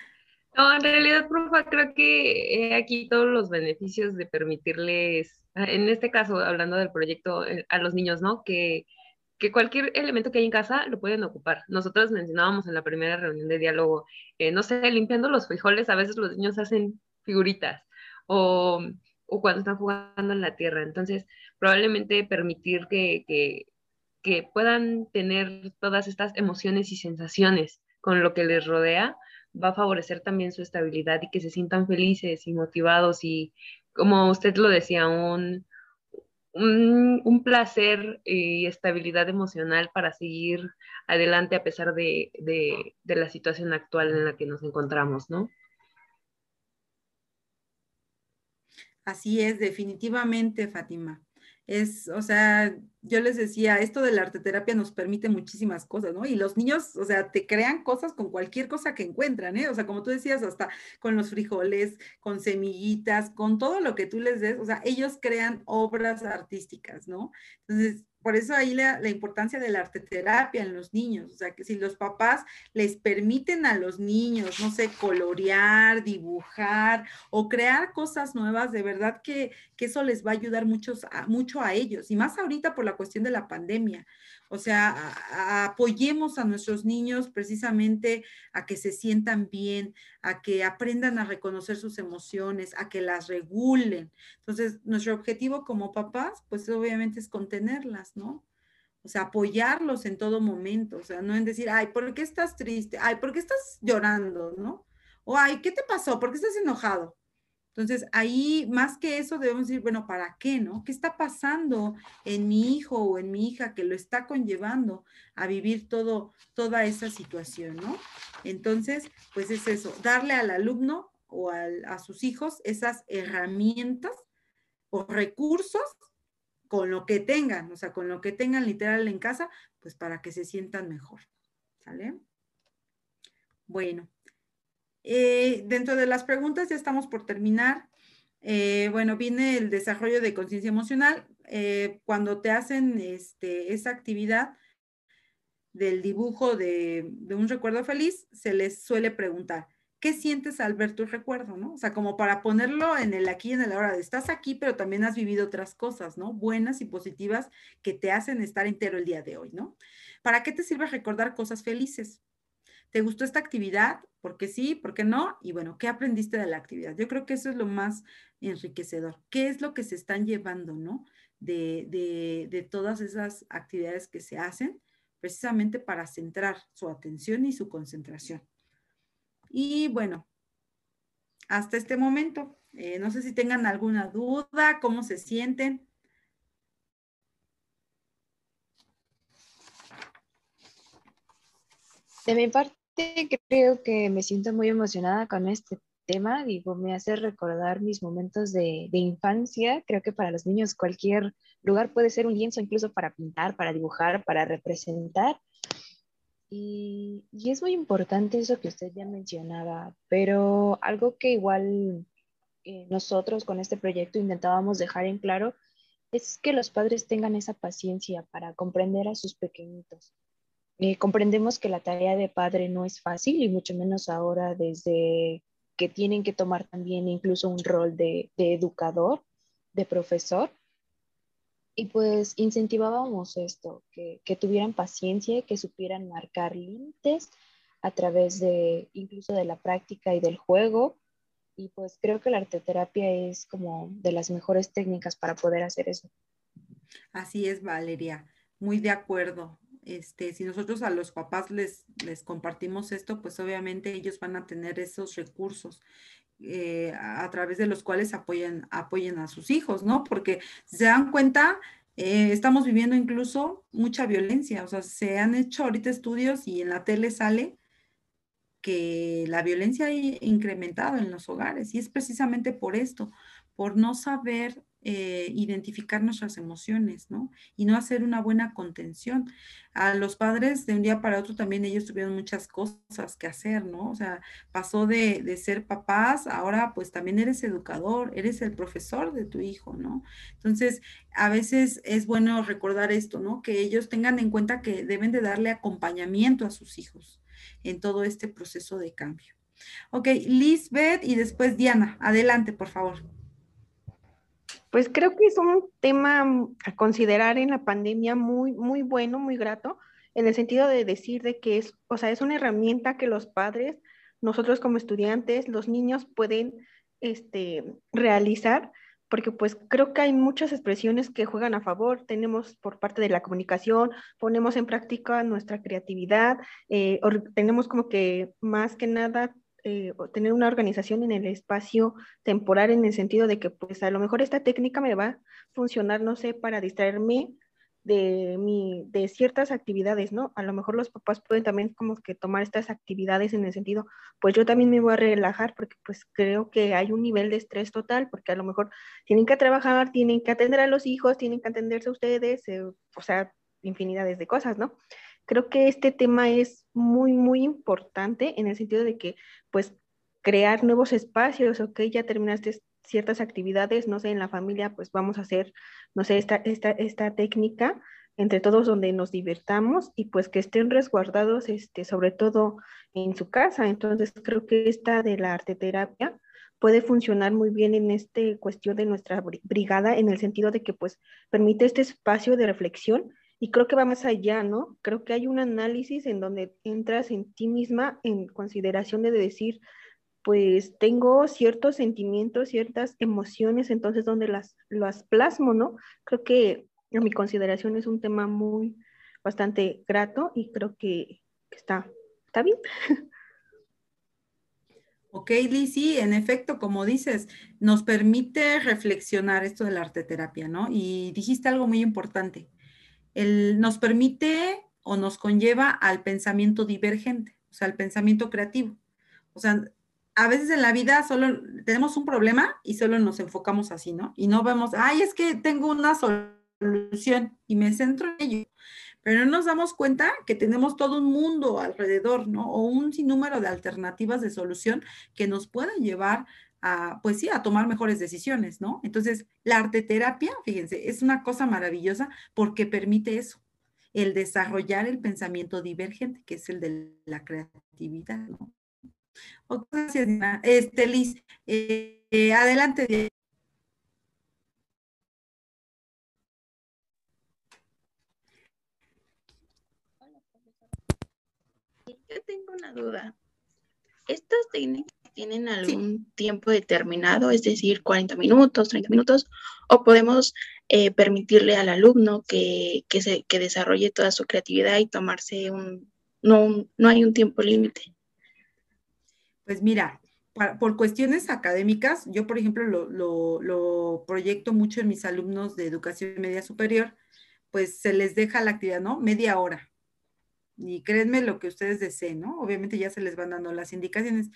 No, en realidad, profa, creo que aquí todos los beneficios de permitirles, en este caso, hablando del proyecto eh, a los niños, ¿no? Que, que cualquier elemento que hay en casa lo pueden ocupar. Nosotros mencionábamos en la primera reunión de diálogo, eh, no sé, limpiando los frijoles, a veces los niños hacen figuritas o, o cuando están jugando en la tierra. Entonces, probablemente permitir que, que, que puedan tener todas estas emociones y sensaciones con lo que les rodea, va a favorecer también su estabilidad y que se sientan felices y motivados y, como usted lo decía, un, un, placer y estabilidad emocional para seguir adelante a pesar de, de, la situación actual en la que nos encontramos, ¿no? Así es, definitivamente, Fátima. Es, o sea, yo les decía, esto de la arteterapia nos permite muchísimas cosas, ¿no? Y los niños, o sea, te crean cosas con cualquier cosa que encuentran, ¿eh? O sea, como tú decías, hasta con los frijoles, con semillitas, con todo lo que tú les des, o sea, ellos crean obras artísticas, ¿no? Entonces, por eso ahí la, importancia de la arteterapia en los niños, o sea, que si los papás les permiten a los niños, no sé, colorear, dibujar o crear cosas nuevas, de verdad que, que eso les va a ayudar muchos, mucho a ellos, y más ahorita por la cuestión de la pandemia. O sea, apoyemos a nuestros niños precisamente a que se sientan bien, a que aprendan a reconocer sus emociones, a que las regulen. Entonces, nuestro objetivo como papás, pues obviamente es contenerlas, ¿no? O sea, apoyarlos en todo momento, o sea, no en decir, ay, ¿por qué estás triste? Ay, ¿por qué estás llorando? ¿No? O, ay, ¿qué te pasó? ¿Por qué estás enojado? Entonces, ahí más que eso debemos decir, bueno, ¿para qué, no? ¿Qué está pasando en mi hijo o en mi hija que lo está conllevando a vivir todo, toda esa situación, ¿no? Entonces, pues es eso, darle al alumno o a sus hijos esas herramientas o recursos con lo que tengan, o sea, con lo que tengan literal en casa, pues para que se sientan mejor. ¿Sale? Bueno, eh, dentro de las preguntas, ya estamos por terminar. Eh, bueno, viene el desarrollo de conciencia emocional. Eh, cuando te hacen este, esa actividad del dibujo de, un recuerdo feliz, se les suele preguntar, ¿qué sientes al ver tu recuerdo? O sea, como para ponerlo en el aquí en el ahora, de estás aquí, pero también has vivido otras cosas, ¿no? Buenas y positivas que te hacen estar entero el día de hoy, ¿no? ¿Para qué te sirve recordar cosas felices? ¿Te gustó esta actividad? ¿Por qué sí? ¿Por qué no? Y bueno, ¿qué aprendiste de la actividad? Yo creo que eso es lo más enriquecedor. ¿Qué es lo que se están llevando, no? De, de, todas esas actividades que se hacen, precisamente para centrar su atención y su concentración. Y bueno, hasta este momento, eh, no sé si tengan alguna duda, cómo se sienten. De mi parte, creo que me siento muy emocionada con este tema. Digo, me hace recordar mis momentos de, infancia. Creo que para los niños cualquier lugar puede ser un lienzo, incluso para pintar, para dibujar, para representar. Y, es muy importante eso que usted ya mencionaba, pero algo que igual eh, nosotros con este proyecto intentábamos dejar en claro es que los padres tengan esa paciencia para comprender a sus pequeñitos. Eh, comprendemos que la tarea de padre no es fácil y mucho menos ahora desde que tienen que tomar también incluso un rol de, educador, de profesor. Y pues incentivábamos esto, que, que, tuvieran paciencia, que supieran marcar límites a través de incluso de la práctica y del juego. Y pues creo que la arteterapia es como de las mejores técnicas para poder hacer eso. Así es, Valeria. Muy de acuerdo. Este, si nosotros a los papás les, compartimos esto, pues obviamente ellos van a tener esos recursos eh, a, través de los cuales apoyen, a sus hijos, ¿no? Porque se dan cuenta, eh, estamos viviendo incluso mucha violencia, o sea, se han hecho ahorita estudios y en la tele sale que la violencia ha incrementado en los hogares y es precisamente por esto, por no saber eh, identificar nuestras emociones, ¿no? Y no hacer una buena contención. A los padres de un día para otro también ellos tuvieron muchas cosas que hacer, ¿no? O sea, pasó de, de ser papás, ahora pues también eres educador, eres el profesor de tu hijo, ¿no? Entonces, a veces es bueno recordar esto, ¿no? Que ellos tengan en cuenta que deben de darle acompañamiento a sus hijos en todo este proceso de cambio. Ok, Lisbeth y después Diana, adelante, por favor. Pues creo que es un tema mm, a considerar en la pandemia muy, muy bueno, muy grato, en el sentido de decir de que es, o sea, es una herramienta que los padres, nosotros como estudiantes, los niños pueden este, realizar, porque pues creo que hay muchas expresiones que juegan a favor. Tenemos por parte de la comunicación, ponemos en práctica nuestra creatividad, eh, tenemos como que más que nada eh, tener una organización en el espacio temporal en el sentido de que pues a lo mejor esta técnica me va a funcionar, no sé, para distraerme de, mi, de ciertas actividades, ¿no? A lo mejor los papás pueden también como que tomar estas actividades en el sentido, pues yo también me voy a relajar porque pues creo que hay un nivel de estrés total, porque a lo mejor tienen que trabajar, tienen que atender a los hijos, tienen que atenderse a ustedes, eh, o sea, infinidades de cosas, ¿no? Creo que este tema es muy, muy importante en el sentido de que, pues, crear nuevos espacios, ok, ya terminaste ciertas actividades, no sé, en la familia, pues vamos a hacer, no sé, esta, esta, esta técnica entre todos donde nos divertamos y pues que estén resguardados, este, sobre todo en su casa. Entonces, creo que esta de la arte terapia puede funcionar muy bien en esta cuestión de nuestra brigada, en el sentido de que pues permite este espacio de reflexión y creo que va más allá, ¿no? Creo que hay un análisis en donde entras en ti misma en consideración de decir, pues tengo ciertos sentimientos, ciertas emociones, entonces donde las, las plasmo, ¿no? Creo que en mi consideración es un tema muy, bastante grato y creo que está, está bien. Ok, Liz, sí, en efecto, como dices, nos permite reflexionar esto de la arteterapia, ¿no? Y dijiste algo muy importante nos permite o nos conlleva al pensamiento divergente, o sea, al pensamiento creativo. O sea, a veces en la vida solo tenemos un problema y solo nos enfocamos así, ¿no? Y no vemos, ay, es que tengo una solución y me centro en ello. Pero no nos damos cuenta que tenemos todo un mundo alrededor, ¿no? O un sinnúmero de alternativas de solución que nos pueden llevar pues sí, a tomar mejores decisiones, ¿no? Entonces, la arteterapia, fíjense, es una cosa maravillosa porque permite eso, el desarrollar el pensamiento divergente, que es el de la creatividad, ¿no? gracias, Este, Liz, eh, adelante. Yo tengo una duda. Estas técnicas tienen algún tiempo determinado, es decir, 40 minutos, 30 minutos, o podemos eh, permitirle al alumno que, se, desarrolle toda su creatividad y tomarse un, no, no hay un tiempo límite. Pues mira, por cuestiones académicas, yo por ejemplo lo, lo, proyecto mucho en mis alumnos de educación media superior, pues se les deja la actividad, ¿no? Media hora. Y créanme lo que ustedes deseen, ¿no? Obviamente ya se les van dando las indicaciones.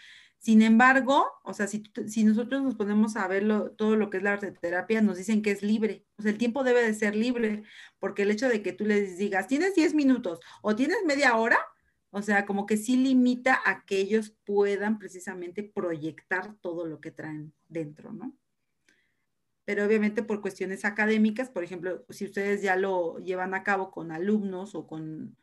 Sin embargo, o sea, si, si nosotros nos ponemos a ver todo lo que es la arte terapia, nos dicen que es libre. O sea, el tiempo debe de ser libre, porque el hecho de que tú les digas, tienes 10 minutos o tienes media hora, o sea, como que sí limita a que ellos puedan precisamente proyectar todo lo que traen dentro, ¿no? Pero obviamente por cuestiones académicas, por ejemplo, si ustedes ya lo llevan a cabo con alumnos o con,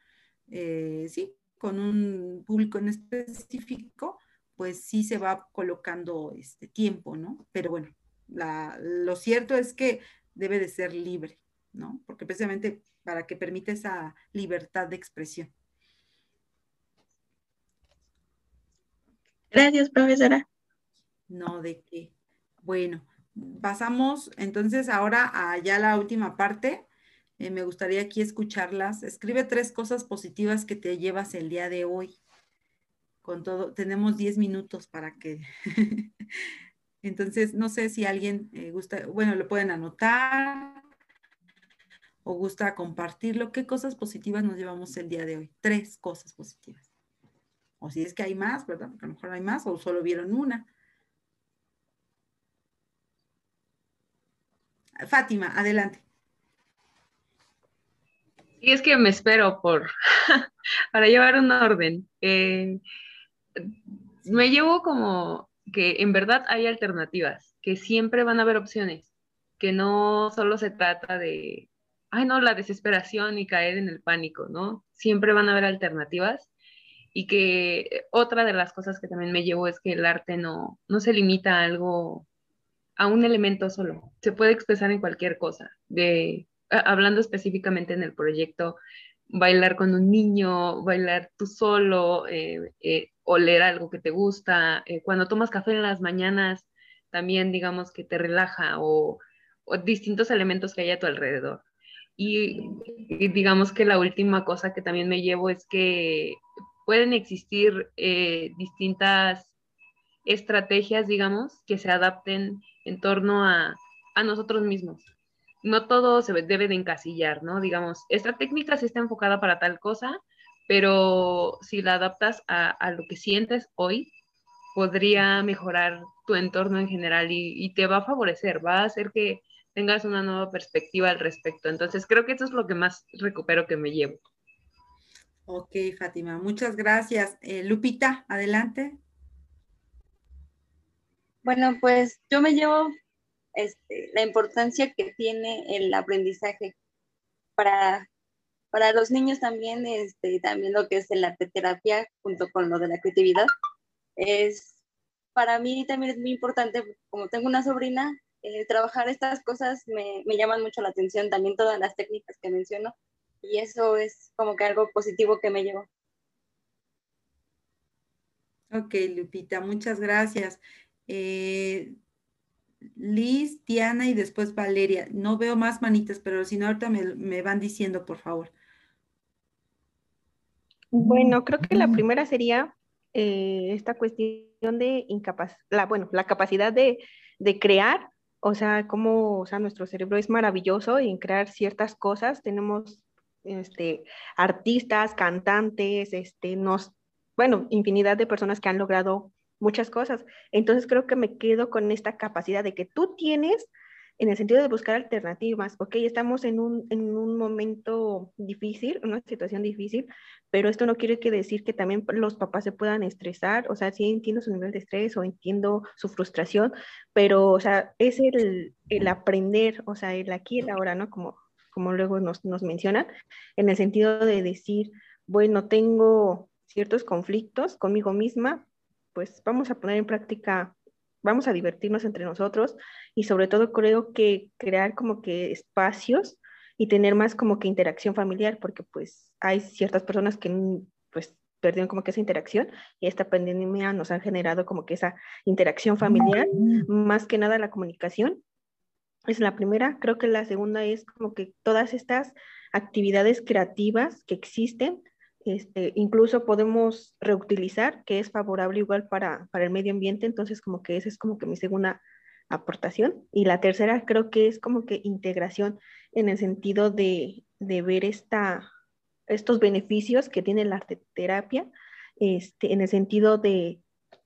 eh, sí, con un público en específico, pues sí se va colocando este tiempo, ¿no? Pero bueno, lo cierto es que debe de ser libre, ¿no? Porque precisamente para que permita esa libertad de expresión. Gracias, profesora. No, de qué. Bueno, pasamos entonces ahora a ya la última parte. Eh, me gustaría aquí escucharlas. Escribe tres cosas positivas que te llevas el día de hoy con todo, tenemos 10 minutos para que, entonces no sé si alguien eh, gusta, bueno, lo pueden anotar o gusta compartirlo. ¿Qué cosas positivas nos llevamos el día de hoy? Tres cosas positivas. O si es que hay más, ¿verdad? Porque a lo mejor hay más o solo vieron una. Fátima, adelante. Y es que me espero por para llevar un orden. Eh, me llevo como que en verdad hay alternativas, que siempre van a haber opciones, que no solo se trata de, ay no, la desesperación y caer en el pánico, ¿no? Siempre van a haber alternativas y que otra de las cosas que también me llevo es que el arte no, no se limita a algo, a un elemento solo, se puede expresar en cualquier cosa, de, hablando específicamente en el proyecto, bailar con un niño, bailar tú solo, eh, eh, oler algo que te gusta, eh, cuando tomas café en las mañanas, también digamos que te relaja o, distintos elementos que hay a tu alrededor. Y, digamos que la última cosa que también me llevo es que pueden existir distintas estrategias, digamos, que se adapten en torno a, a nosotros mismos no todo se debe de encasillar, ¿no? Digamos, esta técnica sí está enfocada para tal cosa, pero si la adaptas a, lo que sientes hoy, podría mejorar tu entorno en general y, te va a favorecer, va a hacer que tengas una nueva perspectiva al respecto. Entonces, creo que eso es lo que más recupero que me llevo. Ok, Fátima, muchas gracias. Eh, Lupita, adelante. Bueno, pues yo me llevo este, la importancia que tiene el aprendizaje para, para los niños también, este, también lo que es el arte terapia junto con lo de la creatividad, es para mí también es muy importante, como tengo una sobrina, eh, trabajar estas cosas me, me llaman mucho la atención, también todas las técnicas que menciono, y eso es como que algo positivo que me llevo. Ok, Lupita, muchas gracias. Eh, Liz, Diana y después Valeria. No veo más manitas, pero si no, ahorita me, van diciendo, por favor. Bueno, creo que la primera sería eh, esta cuestión de incapacidad, la, bueno, la capacidad de, crear, o sea, cómo, o sea, nuestro cerebro es maravilloso en crear ciertas cosas. Tenemos este, artistas, cantantes, este, nos, bueno, infinidad de personas que han logrado muchas cosas. Entonces creo que me quedo con esta capacidad de que tú tienes en el sentido de buscar alternativas, ok, estamos en un, en un momento difícil, una situación difícil, pero esto no quiere que decir que también los papás se puedan estresar, o sea, sí entiendo su nivel de estrés o entiendo su frustración, pero, o sea, es el, el aprender, o sea, el aquí y el ahora, ¿no? Como, como luego nos, nos mencionan, en el sentido de decir, bueno, tengo ciertos conflictos conmigo misma, pues vamos a poner en práctica, vamos a divertirnos entre nosotros y sobre todo creo que crear como que espacios y tener más como que interacción familiar, porque pues hay ciertas personas que pues perdieron como que esa interacción y esta pandemia nos ha generado como que esa interacción familiar, más que nada la comunicación. Es la primera, creo que la segunda es como que todas estas actividades creativas que existen, este, incluso podemos reutilizar, que es favorable igual para, el medio ambiente, entonces como que esa es como que mi segunda aportación. Y la tercera creo que es como que integración en el sentido de, ver esta, estos beneficios que tiene la terapia, este, en el sentido de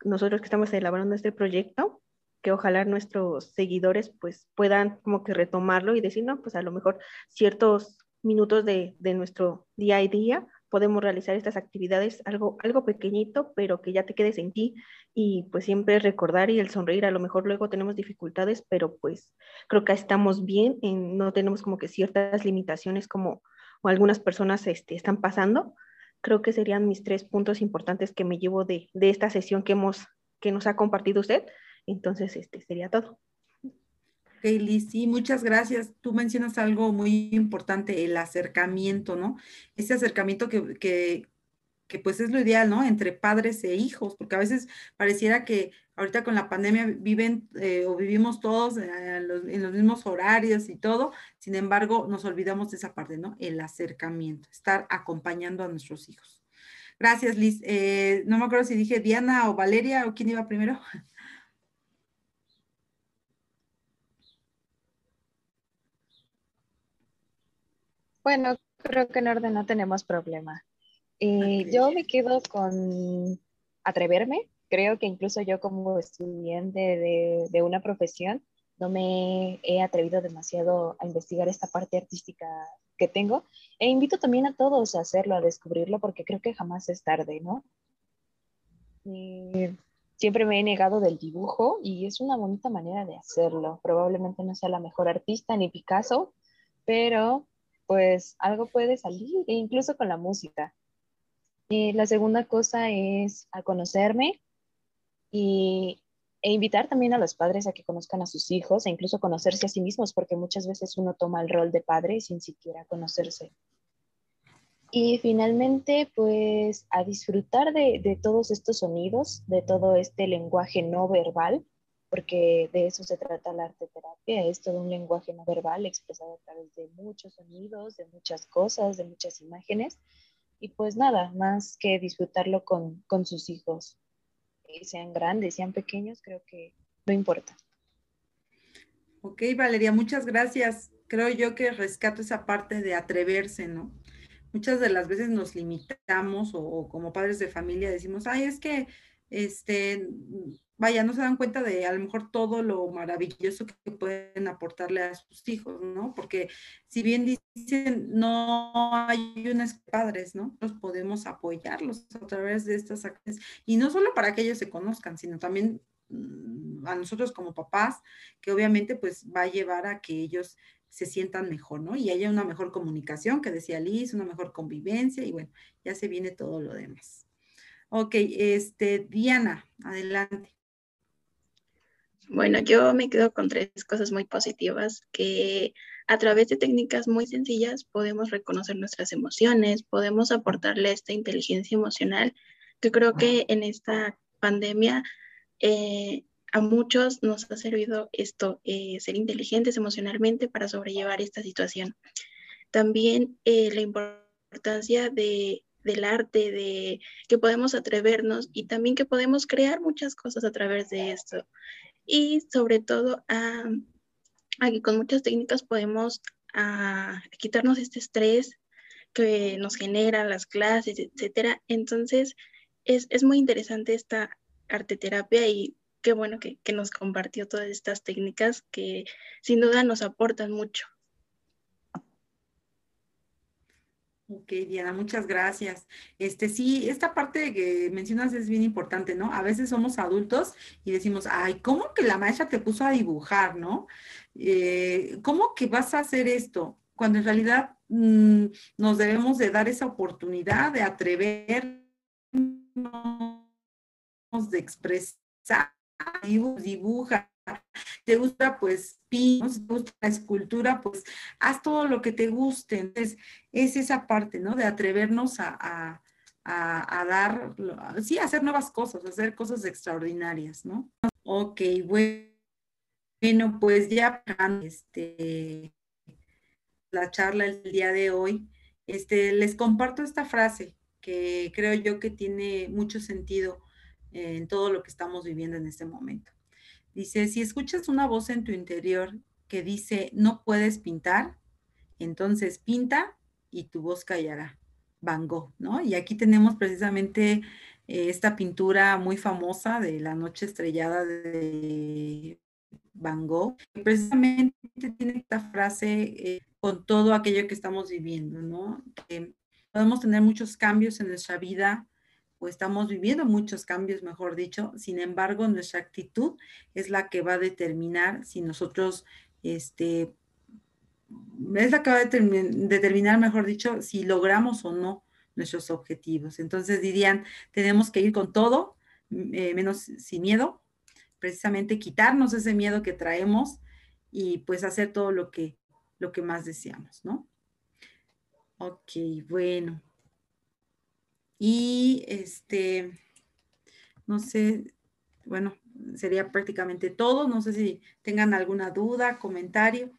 nosotros que estamos elaborando este proyecto, que ojalá nuestros seguidores pues puedan como que retomarlo y decir, no, pues a lo mejor ciertos minutos de, de nuestro día a día podemos realizar estas actividades, algo, algo pequeñito, pero que ya te quedes en ti y pues siempre recordar y el sonreír, a lo mejor luego tenemos dificultades, pero pues creo que estamos bien, en, no tenemos como que ciertas limitaciones como algunas personas este, están pasando. Creo que serían mis tres puntos importantes que me llevo de, de esta sesión que, hemos, que nos ha compartido usted. Entonces, este sería todo. Liz, sí, muchas gracias. Tú mencionas algo muy importante, el acercamiento, ¿no? Ese acercamiento que, que, que, pues es lo ideal, ¿no? Entre padres e hijos, porque a veces pareciera que ahorita con la pandemia viven eh, o vivimos todos eh, en los mismos horarios y todo, sin embargo, nos olvidamos de esa parte, ¿no? El acercamiento, estar acompañando a nuestros hijos. Gracias, Liz. Eh, no me acuerdo si dije Diana o Valeria o quién iba primero. Bueno, creo que en orden no tenemos problema. Eh, yo me quedo con atreverme. Creo que incluso yo como estudiante de, una profesión, no me he atrevido demasiado a investigar esta parte artística que tengo. E invito también a todos a hacerlo, a descubrirlo, porque creo que jamás es tarde, ¿no? siempre me he negado del dibujo y es una bonita manera de hacerlo. Probablemente no sea la mejor artista ni Picasso, pero pues algo puede salir, e incluso con la música. Y la segunda cosa es a conocerme y, e invitar también a los padres a que conozcan a sus hijos e incluso conocerse a sí mismos, porque muchas veces uno toma el rol de padre sin siquiera conocerse. Y finalmente, pues a disfrutar de, de todos estos sonidos, de todo este lenguaje no verbal, porque de eso se trata la arte terapia, es todo un lenguaje no verbal expresado a través de muchos sonidos, de muchas cosas, de muchas imágenes. Y pues nada, más que disfrutarlo con, con sus hijos, eh, sean grandes, sean pequeños, creo que no importa. Ok, Valeria, muchas gracias. Creo yo que rescato esa parte de atreverse, ¿no? Muchas de las veces nos limitamos o, o como padres de familia decimos, ay, es que este, vaya, no se dan cuenta de a lo mejor todo lo maravilloso que pueden aportarle a sus hijos, ¿no? Porque si bien dicen, no hay unos padres, ¿no? Los podemos apoyarlos a través de estas acciones y no solo para que ellos se conozcan, sino también mm, a nosotros como papás, que obviamente pues va a llevar a que ellos se sientan mejor, ¿no? Y haya una mejor comunicación, que decía Liz, una mejor convivencia y bueno, ya se viene todo lo demás. Ok, este, Diana, adelante. Bueno, yo me quedo con tres cosas muy positivas que a través de técnicas muy sencillas podemos reconocer nuestras emociones, podemos aportarle esta inteligencia emocional que creo que en esta pandemia eh, a muchos nos ha servido esto, eh, ser inteligentes emocionalmente para sobrellevar esta situación. También eh, la importancia de, del arte, de que podemos atrevernos y también que podemos crear muchas cosas a través de esto y sobre todo a, que con muchas técnicas podemos quitarnos este estrés que nos genera las clases, etcétera. Entonces, es, es muy interesante esta arteterapia y qué bueno que, que, nos compartió todas estas técnicas que sin duda nos aportan mucho. Ok, Diana, muchas gracias. Este sí, esta parte que mencionas es bien importante, ¿no? A veces somos adultos y decimos, ay, ¿cómo que la maestra te puso a dibujar, ¿no? Eh, ¿Cómo que vas a hacer esto? Cuando en realidad mm, nos debemos de dar esa oportunidad de atrevernos, de expresar, dibuja, te gusta, pues, pin, te gusta la escultura, pues, haz todo lo que te guste. Entonces, es esa parte, ¿no? De atrevernos a, dar, sí, a hacer nuevas cosas, hacer cosas extraordinarias, ¿no? Ok, bueno, pues ya este, la charla el día de hoy, este, les comparto esta frase que creo yo que tiene mucho sentido en todo lo que estamos viviendo en este momento. Dice, si escuchas una voz en tu interior que dice, no puedes pintar, entonces pinta y tu voz callará. Van Gogh, ¿no? Y aquí tenemos precisamente eh, esta pintura muy famosa de la noche estrellada de Van Gogh, precisamente tiene esta frase eh, con todo aquello que estamos viviendo, ¿no? Podemos tener muchos cambios en nuestra vida, estamos viviendo muchos cambios, mejor dicho. Sin embargo, nuestra actitud es la que va a determinar si nosotros, este, es la que va a determinar, mejor dicho, si logramos o no nuestros objetivos. Entonces dirían, tenemos que ir con todo, eh, menos sin miedo, precisamente quitarnos ese miedo que traemos y pues hacer todo lo que, lo que más deseamos, ¿no? Ok, bueno. Y este, no sé, bueno, sería prácticamente todo. No sé si tengan alguna duda, comentario.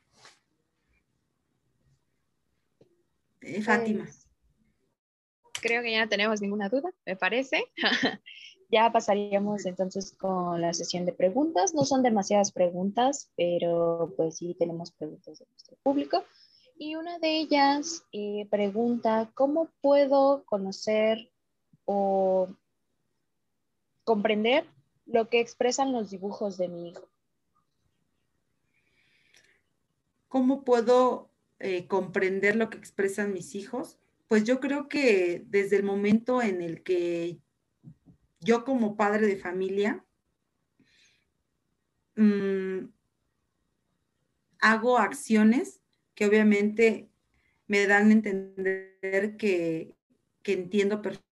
Eh, Fátima. Pues, creo que ya no tenemos ninguna duda, me parece. ya pasaríamos entonces con la sesión de preguntas. No son demasiadas preguntas, pero pues sí tenemos preguntas de nuestro público. Y una de ellas eh, pregunta, ¿cómo puedo conocer o comprender lo que expresan los dibujos de mi hijo? ¿cómo puedo eh, comprender lo que expresan mis hijos? Pues yo creo que desde el momento en el que yo como padre de familia mm, hago acciones que obviamente me dan a entender que, que entiendo perfectamente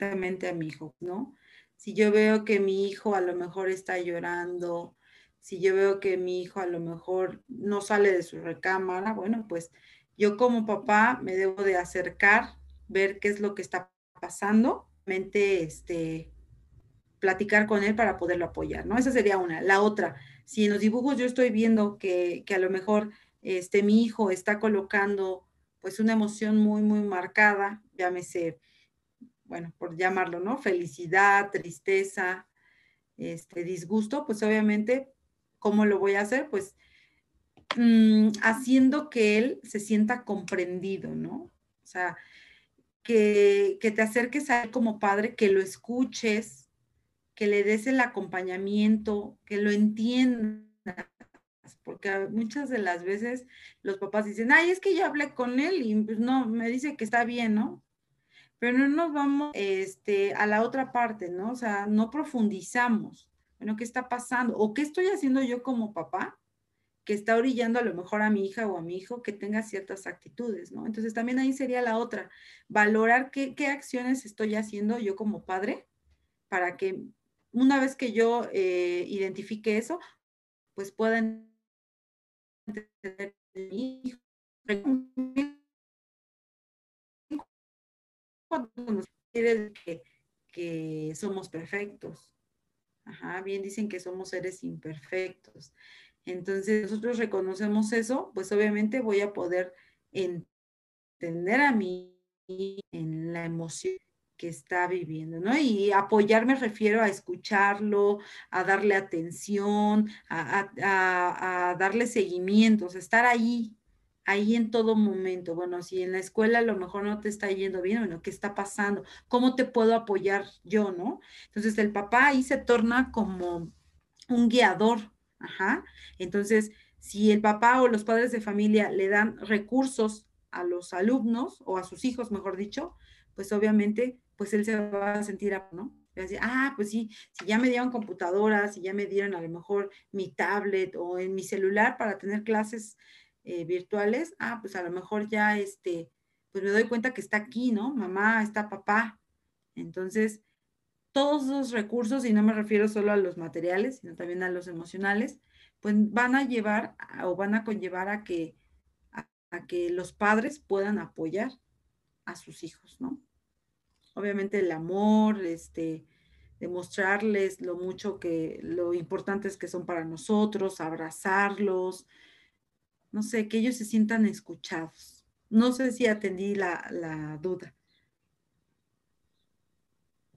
a mi hijo, ¿no? Si yo veo que mi hijo a lo mejor está llorando, si yo veo que mi hijo a lo mejor no sale de su recámara, bueno, pues yo como papá me debo de acercar, ver qué es lo que está pasando, mente, este, platicar con él para poderlo apoyar, ¿no? Esa sería una. La otra, si en los dibujos yo estoy viendo que, que a lo mejor este, mi hijo está colocando pues una emoción muy, muy marcada, llámese, bueno, por llamarlo, ¿no? Felicidad, tristeza, este, disgusto, pues obviamente, ¿cómo lo voy a hacer? Pues mm, haciendo que él se sienta comprendido, ¿no? O sea, que, que te acerques a él como padre, que lo escuches, que le des el acompañamiento, que lo entiendas, porque muchas de las veces los papás dicen, ay, es que yo hablé con él y pues no, me dice que está bien, ¿no? Pero no nos vamos este, a la otra parte, ¿no? O sea, no profundizamos. Bueno, ¿qué está pasando? ¿O qué estoy haciendo yo como papá que está orillando a lo mejor a mi hija o a mi hijo que tenga ciertas actitudes, ¿no? Entonces también ahí sería la otra, valorar qué, qué acciones estoy haciendo yo como padre para que una vez que yo eh, identifique eso, pues puedan entender mi hijo. Cuando quiere que, que somos perfectos. Ajá, bien dicen que somos seres imperfectos. Entonces, nosotros reconocemos eso, pues obviamente voy a poder entender a mí en la emoción que está viviendo, ¿no? Y apoyar me refiero a escucharlo, a darle atención, a, darle seguimientos, estar ahí, ahí en todo momento. Bueno, si en la escuela a lo mejor no te está yendo bien, bueno, ¿qué está pasando? ¿Cómo te puedo apoyar yo, no? Entonces el papá ahí se torna como un guiador, ajá. Entonces, si el papá o los padres de familia le dan recursos a los alumnos o a sus hijos, mejor dicho, pues obviamente pues él se va a sentir, ¿no? Ah, pues sí, si ya me dieron computadoras, si ya me dieron a lo mejor mi tablet o en mi celular para tener clases eh, virtuales, ah, pues a lo mejor ya, este, pues me doy cuenta que está aquí, ¿no? Mamá, está papá. Entonces, todos los recursos, y no me refiero solo a los materiales, sino también a los emocionales, pues van a llevar o van a conllevar a que, a que los padres puedan apoyar a sus hijos, ¿no? obviamente el amor, este, demostrarles lo mucho que, lo importantes que son para nosotros, abrazarlos, no sé, que ellos se sientan escuchados. No sé si atendí la, la duda.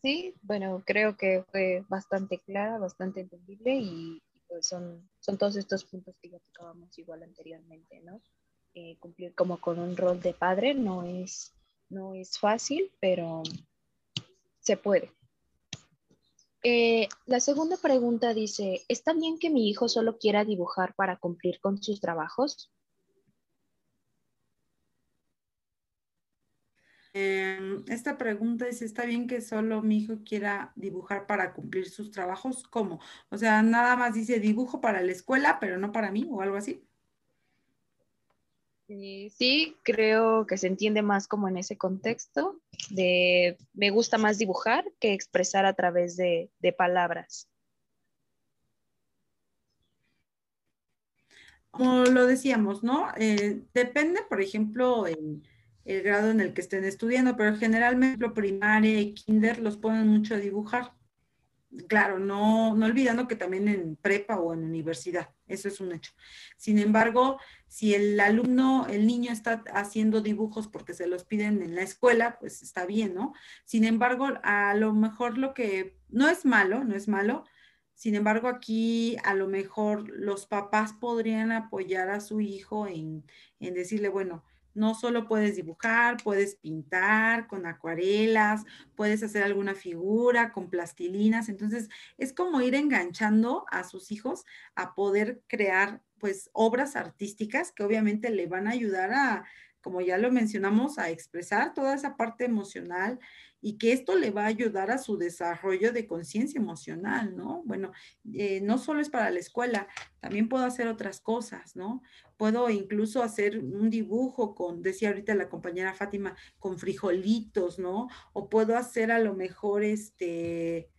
Sí, bueno, creo que fue bastante clara, bastante entendible y, pues son, son todos estos puntos que ya tocábamos igual anteriormente, ¿no? Eh, cumplir como con un rol de padre no es no es fácil, pero se puede. Eh, la segunda pregunta dice, ¿está bien que mi hijo solo quiera dibujar para cumplir con sus trabajos? Em, esta pregunta dice, ¿está bien que solo mi hijo quiera dibujar para cumplir sus trabajos? ¿Cómo? O sea, nada más dice dibujo para la escuela, pero no para mí o algo así. Sí, creo que se entiende más como en ese contexto de me gusta más dibujar que expresar a través de, palabras. Como lo decíamos, ¿no? Eh, depende, por ejemplo, el, el, grado en el que estén estudiando, pero generalmente primaria y kinder los ponen mucho a dibujar claro, no, no olvidando que también en prepa o en universidad, eso es un hecho. Sin embargo, si el alumno, el niño está haciendo dibujos porque se los piden en la escuela, pues está bien, ¿no? Sin embargo, a lo mejor lo que no es malo, no es malo. Sin embargo, aquí a lo mejor los papás podrían apoyar a su hijo en, en decirle, bueno, no solo puedes dibujar, puedes pintar con acuarelas, puedes hacer alguna figura con plastilinas. Entonces, es como ir enganchando a sus hijos a poder crear pues obras artísticas que obviamente le van a ayudar a, como ya lo mencionamos, a expresar toda esa parte emocional y que esto le va a ayudar a su desarrollo de conciencia emocional, ¿no? Bueno, eh, no solo es para la escuela, también puedo hacer otras cosas, ¿no? Puedo incluso hacer un dibujo con, decía ahorita la compañera Fátima, con frijolitos, ¿no? O puedo hacer a lo mejor, este,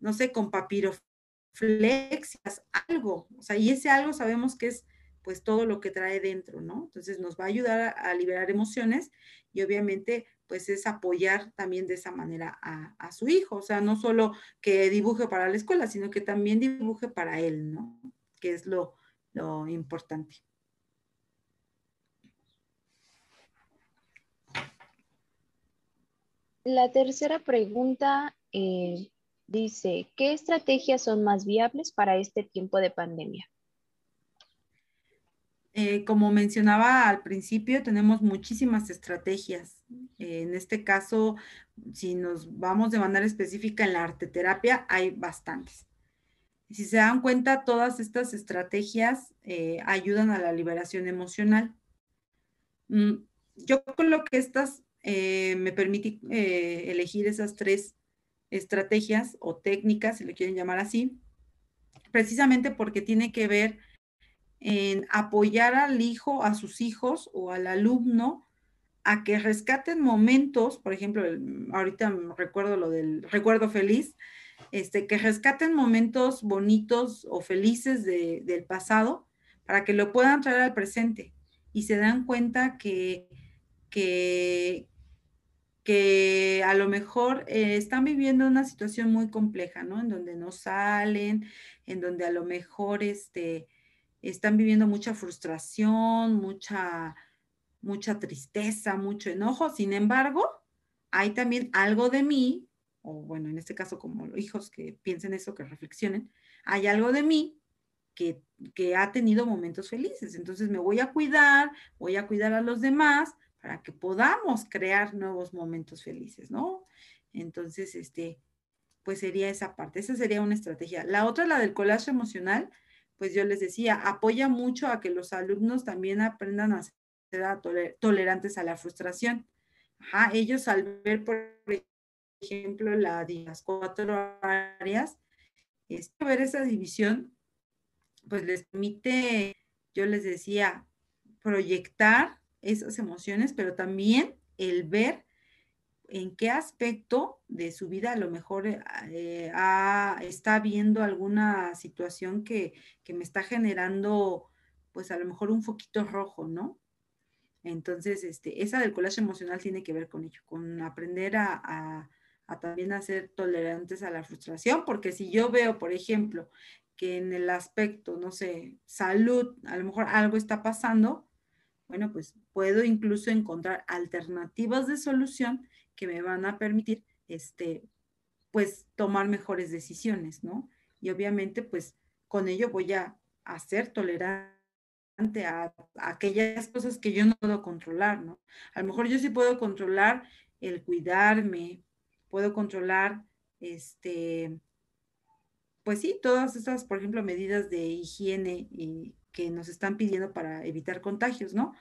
no sé, con papiroflexias, algo, o sea, y ese algo sabemos que es pues todo lo que trae dentro, ¿no? Entonces nos va a ayudar a liberar emociones y obviamente pues es apoyar también de esa manera a, su hijo, o sea, no solo que dibuje para la escuela, sino que también dibuje para él, ¿no? Que es lo, importante. La tercera pregunta eh, dice, ¿qué estrategias son más viables para este tiempo de pandemia? Eh, como mencionaba al principio, tenemos muchísimas estrategias. Eh, en este caso, si nos vamos de manera específica en la arteterapia, hay bastantes. Si se dan cuenta, todas estas estrategias eh, ayudan a la liberación emocional. Mm, yo creo que estas me permite elegir esas tres estrategias o técnicas, si lo quieren llamar así, precisamente porque tiene que ver en apoyar al hijo, a sus hijos o al alumno a que rescaten momentos, por ejemplo, ahorita recuerdo lo del recuerdo feliz, este, que rescaten momentos bonitos o felices del pasado para que lo puedan traer al presente y se dan cuenta que, que, que a lo mejor eh, están viviendo una situación muy compleja, ¿no? En donde no salen, en donde a lo mejor este, están viviendo mucha frustración, mucha, mucha tristeza, mucho enojo. Sin embargo, hay también algo de mí, o bueno, en este caso como los hijos que piensen eso, que reflexionen, hay algo de mí que, que ha tenido momentos felices. Entonces me voy a cuidar, voy a cuidar a los demás para que podamos crear nuevos momentos felices, ¿no? Entonces, este, pues sería esa parte, esa sería una estrategia. La otra, la del collage emocional, pues yo les decía, apoya mucho a que los alumnos también aprendan a ser tolerantes a la frustración. Ajá, ellos al ver, por ejemplo, la, las cuatro áreas, es, ver esa división, pues les permite, yo les decía, proyectar esas emociones, pero también el ver en qué aspecto de su vida a lo mejor eh, eh, está viendo alguna situación que, me está generando, pues a lo mejor un foquito rojo, ¿no? Entonces, este, esa del collage emocional tiene que ver con ello, con aprender a, a también a ser tolerantes a la frustración, porque si yo veo, por ejemplo, que en el aspecto, no sé, salud, a lo mejor algo está pasando, bueno, pues puedo incluso encontrar alternativas de solución que me van a permitir, este, pues, tomar mejores decisiones, ¿no? Y obviamente, pues, con ello voy a, ser tolerante a, aquellas cosas que yo no puedo controlar, ¿no? A lo mejor yo sí puedo controlar el cuidarme, puedo controlar, este, pues sí, todas esas, por ejemplo, medidas de higiene que nos están pidiendo para evitar contagios, ¿no?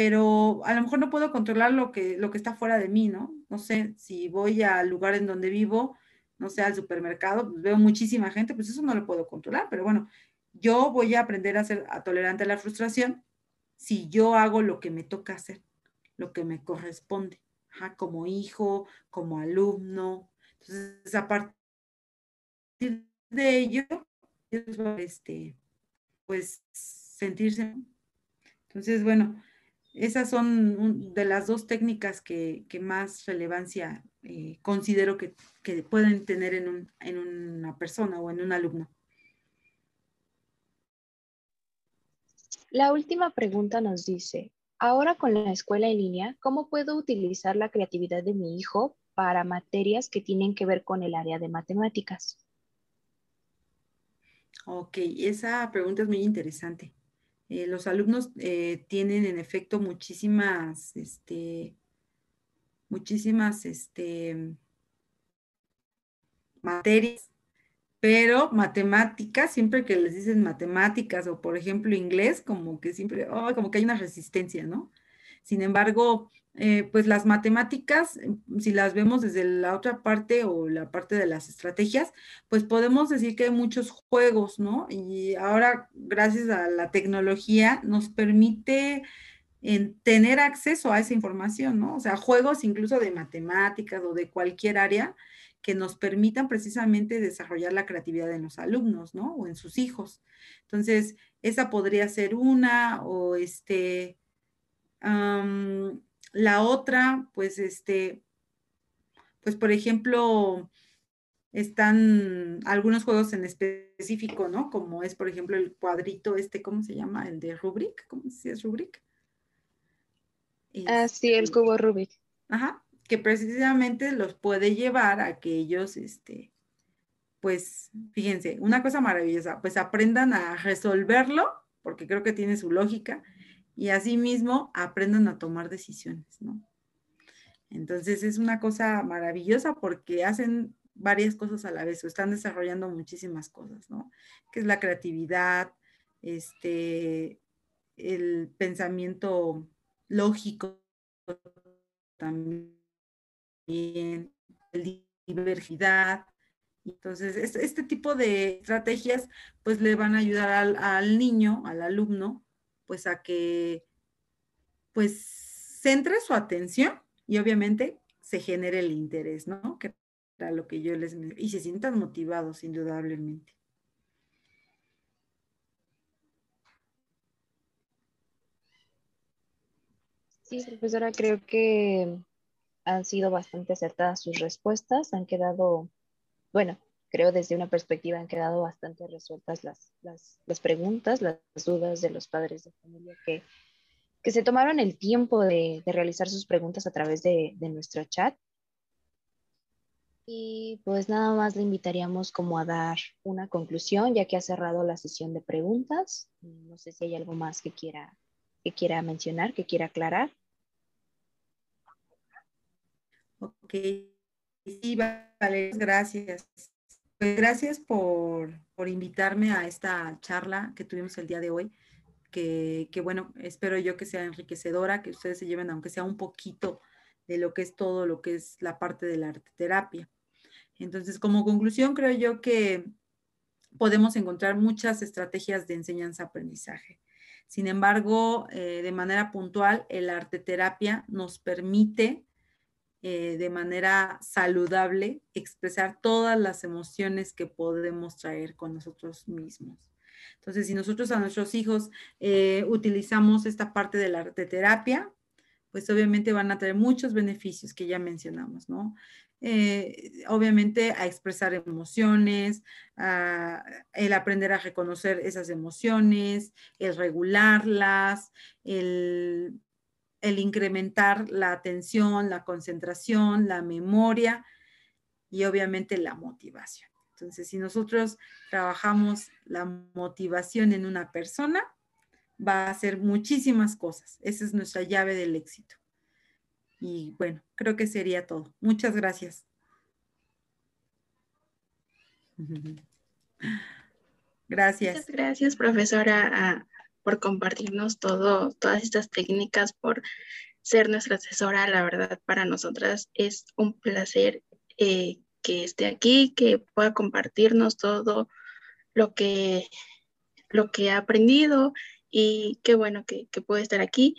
Pero a lo mejor no puedo controlar lo que, lo que está fuera de mí, ¿no? No sé, si voy al lugar en donde vivo, no sé, al supermercado, pues veo muchísima gente, pues eso no lo puedo controlar, pero bueno, yo voy a aprender a ser tolerante a la frustración si yo hago lo que me toca hacer, lo que me corresponde, como hijo, como alumno. Entonces, a partir de ello, este, pues sentirse. Entonces, bueno, esas son de las dos técnicas que, más relevancia eh, considero que, pueden tener en, en una persona o en un alumno. La última pregunta nos dice, ahora con la escuela en línea, ¿cómo puedo utilizar la creatividad de mi hijo para materias que tienen que ver con el área de matemáticas? Ok, esa pregunta es muy interesante. Eh, los alumnos eh, tienen en efecto muchísimas, este, muchísimas este, materias pero matemáticas, siempre que les dicen matemáticas o por ejemplo inglés, como que siempre, oh, como que hay una resistencia, ¿no? Sin embargo, eh, pues las matemáticas, si las vemos desde la otra parte o la parte de las estrategias, pues podemos decir que hay muchos juegos, ¿no? Y ahora, gracias a la tecnología, nos permite tener acceso a esa información, ¿no? O sea, juegos incluso de matemáticas o de cualquier área que nos permitan precisamente desarrollar la creatividad en los alumnos, ¿no? O en sus hijos. Entonces, esa podría ser una, o este, la otra, pues este, pues por ejemplo, están algunos juegos en específico, ¿no? Como es, por ejemplo, el cuadrito este, ¿cómo se llama? El de Rubrik, ¿cómo se es Rubrik? Ah, sí, el cubo Rubik. Ajá, que precisamente los puede llevar a que ellos, este, pues, fíjense, una cosa maravillosa, pues aprendan a resolverlo, porque creo que tiene su lógica, y asimismo aprendan a tomar decisiones, ¿no? Entonces es una cosa maravillosa porque hacen varias cosas a la vez o están desarrollando muchísimas cosas, ¿no? Que es la creatividad, este, el pensamiento lógico también diversidad. Entonces, este, tipo de estrategias pues le van a ayudar al, al, niño, al alumno, pues a que pues centre su atención y obviamente se genere el interés, ¿no? Que era lo que yo les... y se sientan motivados, indudablemente. Sí, profesora, creo que han sido bastante acertadas sus respuestas, han quedado, bueno, creo desde una perspectiva han quedado bastante resueltas las, las, preguntas, las dudas de los padres de familia que, que se tomaron el tiempo de, de, realizar sus preguntas a través de, de nuestro chat. Y pues nada más le invitaríamos como a dar una conclusión, ya que ha cerrado la sesión de preguntas. No sé si hay algo más que quiera, que quiera mencionar, que quiera aclarar. Ok, sí, vale, gracias. Pues gracias por, invitarme a esta charla que tuvimos el día de hoy, que, bueno, espero yo que sea enriquecedora, que ustedes se lleven aunque sea un poquito de lo que es todo lo que es la parte de la arte terapia. Entonces, como conclusión, creo yo que podemos encontrar muchas estrategias de enseñanza-aprendizaje. Sin embargo, eh, de manera puntual, el arte terapia nos permite eh, de manera saludable expresar todas las emociones que podemos traer con nosotros mismos. Entonces, si nosotros a nuestros hijos eh, utilizamos esta parte de la terapia, pues obviamente van a tener muchos beneficios que ya mencionamos, ¿no? Eh, obviamente a expresar emociones, el aprender a reconocer esas emociones, el regularlas, el el incrementar la atención, la concentración, la memoria y obviamente la motivación. Entonces, si nosotros trabajamos la motivación en una persona, va a hacer muchísimas cosas. Esa es nuestra llave del éxito. Y bueno, creo que sería todo. Muchas gracias. Gracias. Muchas gracias, profesora por compartirnos todo, todas estas técnicas, por ser nuestra asesora. La verdad, para nosotras es un placer eh, que esté aquí, que pueda compartirnos todo lo que, lo que ha aprendido y qué bueno que, que puede estar aquí.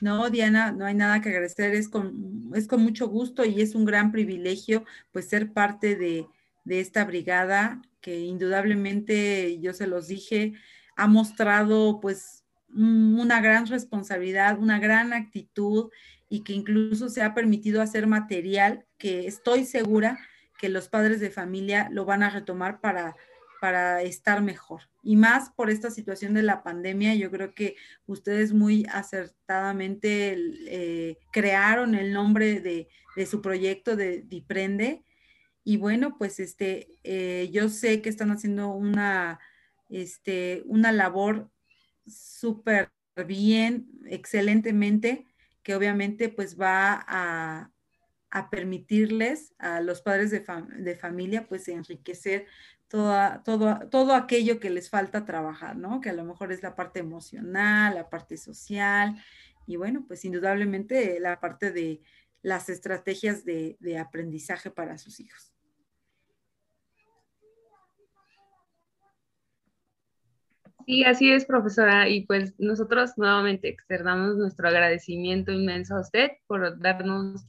No, Diana, no hay nada que agradecer, es con, es con mucho gusto y es un gran privilegio pues ser parte de, de esta brigada que indudablemente, yo se los dije, ha mostrado pues una gran responsabilidad, una gran actitud y que incluso se ha permitido hacer material que estoy segura que los padres de familia lo van a retomar para, para estar mejor. Y más por esta situación de la pandemia, yo creo que ustedes muy acertadamente eh, crearon el nombre de, de, su proyecto de Diprende y bueno, pues este, eh, yo sé que están haciendo una, este, una labor súper bien, excelentemente, que obviamente pues va a, a permitirles a los padres de, de familia pues enriquecer toda, todo, todo aquello que les falta trabajar, ¿no? Que a lo mejor es la parte emocional, la parte social y bueno, pues indudablemente la parte de las estrategias de, de aprendizaje para sus hijos. Sí, así es, profesora. Y pues nosotros nuevamente externamos nuestro agradecimiento inmenso a usted por darnos,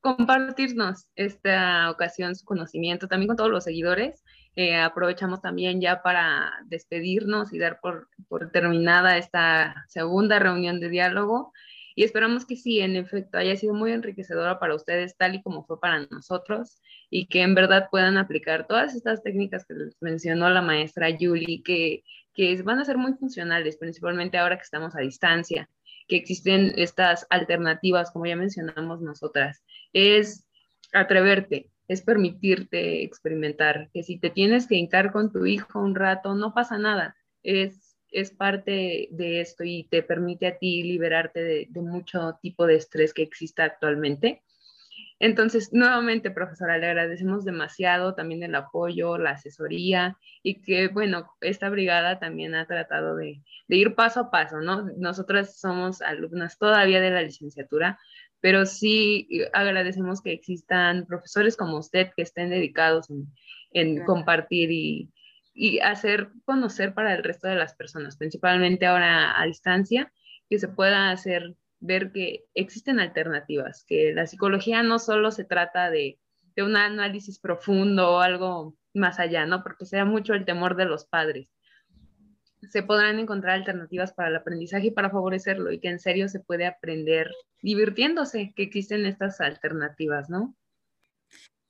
compartirnos esta ocasión su conocimiento, también con todos los seguidores. Eh, aprovechamos también ya para despedirnos y dar por, por terminada esta segunda reunión de diálogo y esperamos que sí, en efecto, haya sido muy enriquecedora para ustedes, tal y como fue para nosotros, y que en verdad puedan aplicar todas estas técnicas que mencionó la maestra Julie, que, que van a ser muy funcionales, principalmente ahora que estamos a distancia, que existen estas alternativas, como ya mencionamos nosotras. Es atreverte, es permitirte experimentar, que si te tienes que hincar con tu hijo un rato, no pasa nada, es es parte de esto y te permite a ti liberarte de, mucho tipo de estrés que exista actualmente. Entonces, nuevamente, profesora, le agradecemos demasiado también el apoyo, la asesoría y que, bueno, esta brigada también ha tratado de, de ir paso a paso, ¿no? Nosotras somos alumnas todavía de la licenciatura, pero sí agradecemos que existan profesores como usted que estén dedicados en, en compartir y, y hacer conocer para el resto de las personas, principalmente ahora a distancia, que se pueda hacer ver que existen alternativas, que la psicología no solo se trata de, de un análisis profundo o algo más allá, ¿no? Porque sea mucho el temor de los padres. Se podrán encontrar alternativas para el aprendizaje y para favorecerlo y que en serio se puede aprender divirtiéndose, que existen estas alternativas, ¿no?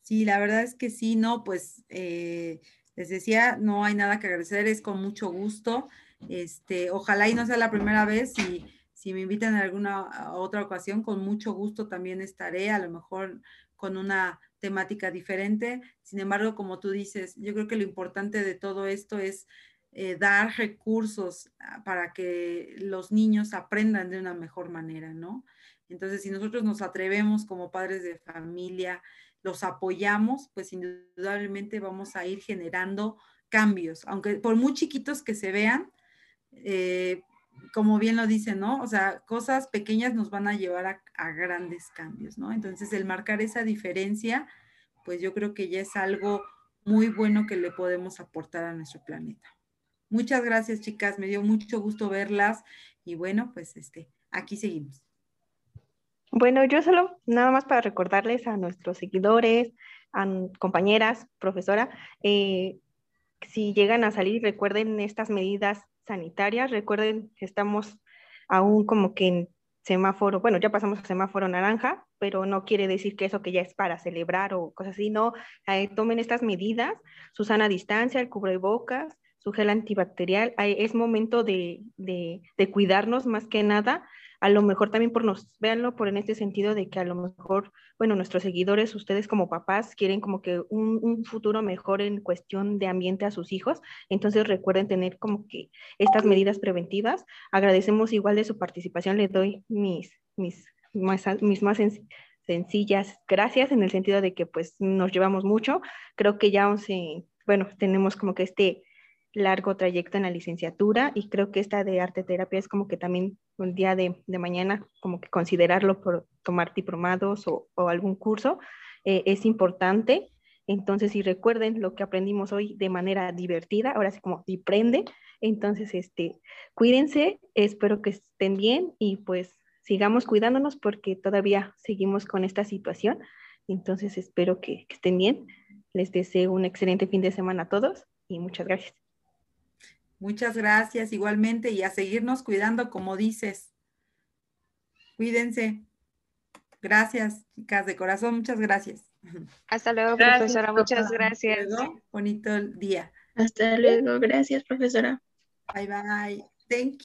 Sí, la verdad es que sí, no, pues eh, les decía, no hay nada que agradecer, es con mucho gusto. Este, ojalá y no sea la primera vez y si me invitan en alguna otra ocasión, con mucho gusto también estaré, a lo mejor con una temática diferente. Sin embargo, como tú dices, yo creo que lo importante de todo esto es eh, dar recursos ah, para que los niños aprendan de una mejor manera, ¿no? Entonces, si nosotros nos atrevemos como padres de familia, los apoyamos, pues indudablemente vamos a ir generando cambios, aunque por muy chiquitos que se vean, eh, como bien lo dice, ¿no? O sea, cosas pequeñas nos van a llevar a, a, grandes cambios, ¿no? Entonces, el marcar esa diferencia, pues yo creo que ya es algo muy bueno que le podemos aportar a nuestro planeta. Muchas gracias, chicas. Me dio mucho gusto verlas y bueno, pues este, aquí seguimos. Bueno, yo solo nada más para recordarles a nuestros seguidores, compañeras, profesora, eh, si llegan a salir, recuerden estas medidas sanitarias, recuerden que estamos aún como que en semáforo, bueno, ya pasamos a semáforo naranja, pero no quiere decir que eso que ya es para celebrar o cosas así, no, eh, tomen estas medidas, su sana distancia, el cubrebocas, su gel antibacterial, es momento de, de, de cuidarnos más que nada, a lo mejor también por nos, véanlo por en este sentido de que a lo mejor, bueno, nuestros seguidores, ustedes como papás, quieren como que un, un, futuro mejor en cuestión de ambiente a sus hijos, entonces recuerden tener como que estas medidas preventivas. Agradecemos igual de su participación, les doy mis, mis, más, mis más sencillas gracias en el sentido de que pues nos llevamos mucho, creo que ya, bueno, tenemos como que este largo trayecto en la licenciatura y creo que esta de arte terapia es como que también un día de, de mañana como que considerarlo por tomar diplomados o, o algún curso eh, es importante. Entonces, si recuerden lo que aprendimos hoy de manera divertida, ahora sí como diprende, entonces este, cuídense, espero que estén bien y pues sigamos cuidándonos porque todavía seguimos con esta situación. Entonces, espero que, que estén bien. Les deseo un excelente fin de semana a todos y muchas gracias. Muchas gracias igualmente y a seguirnos cuidando como dices. Cuídense. Gracias, chicas de corazón, muchas gracias. Hasta luego, profesora, muchas gracias. Bonito día. Hasta luego, gracias, profesora. Bye, bye. Thank you.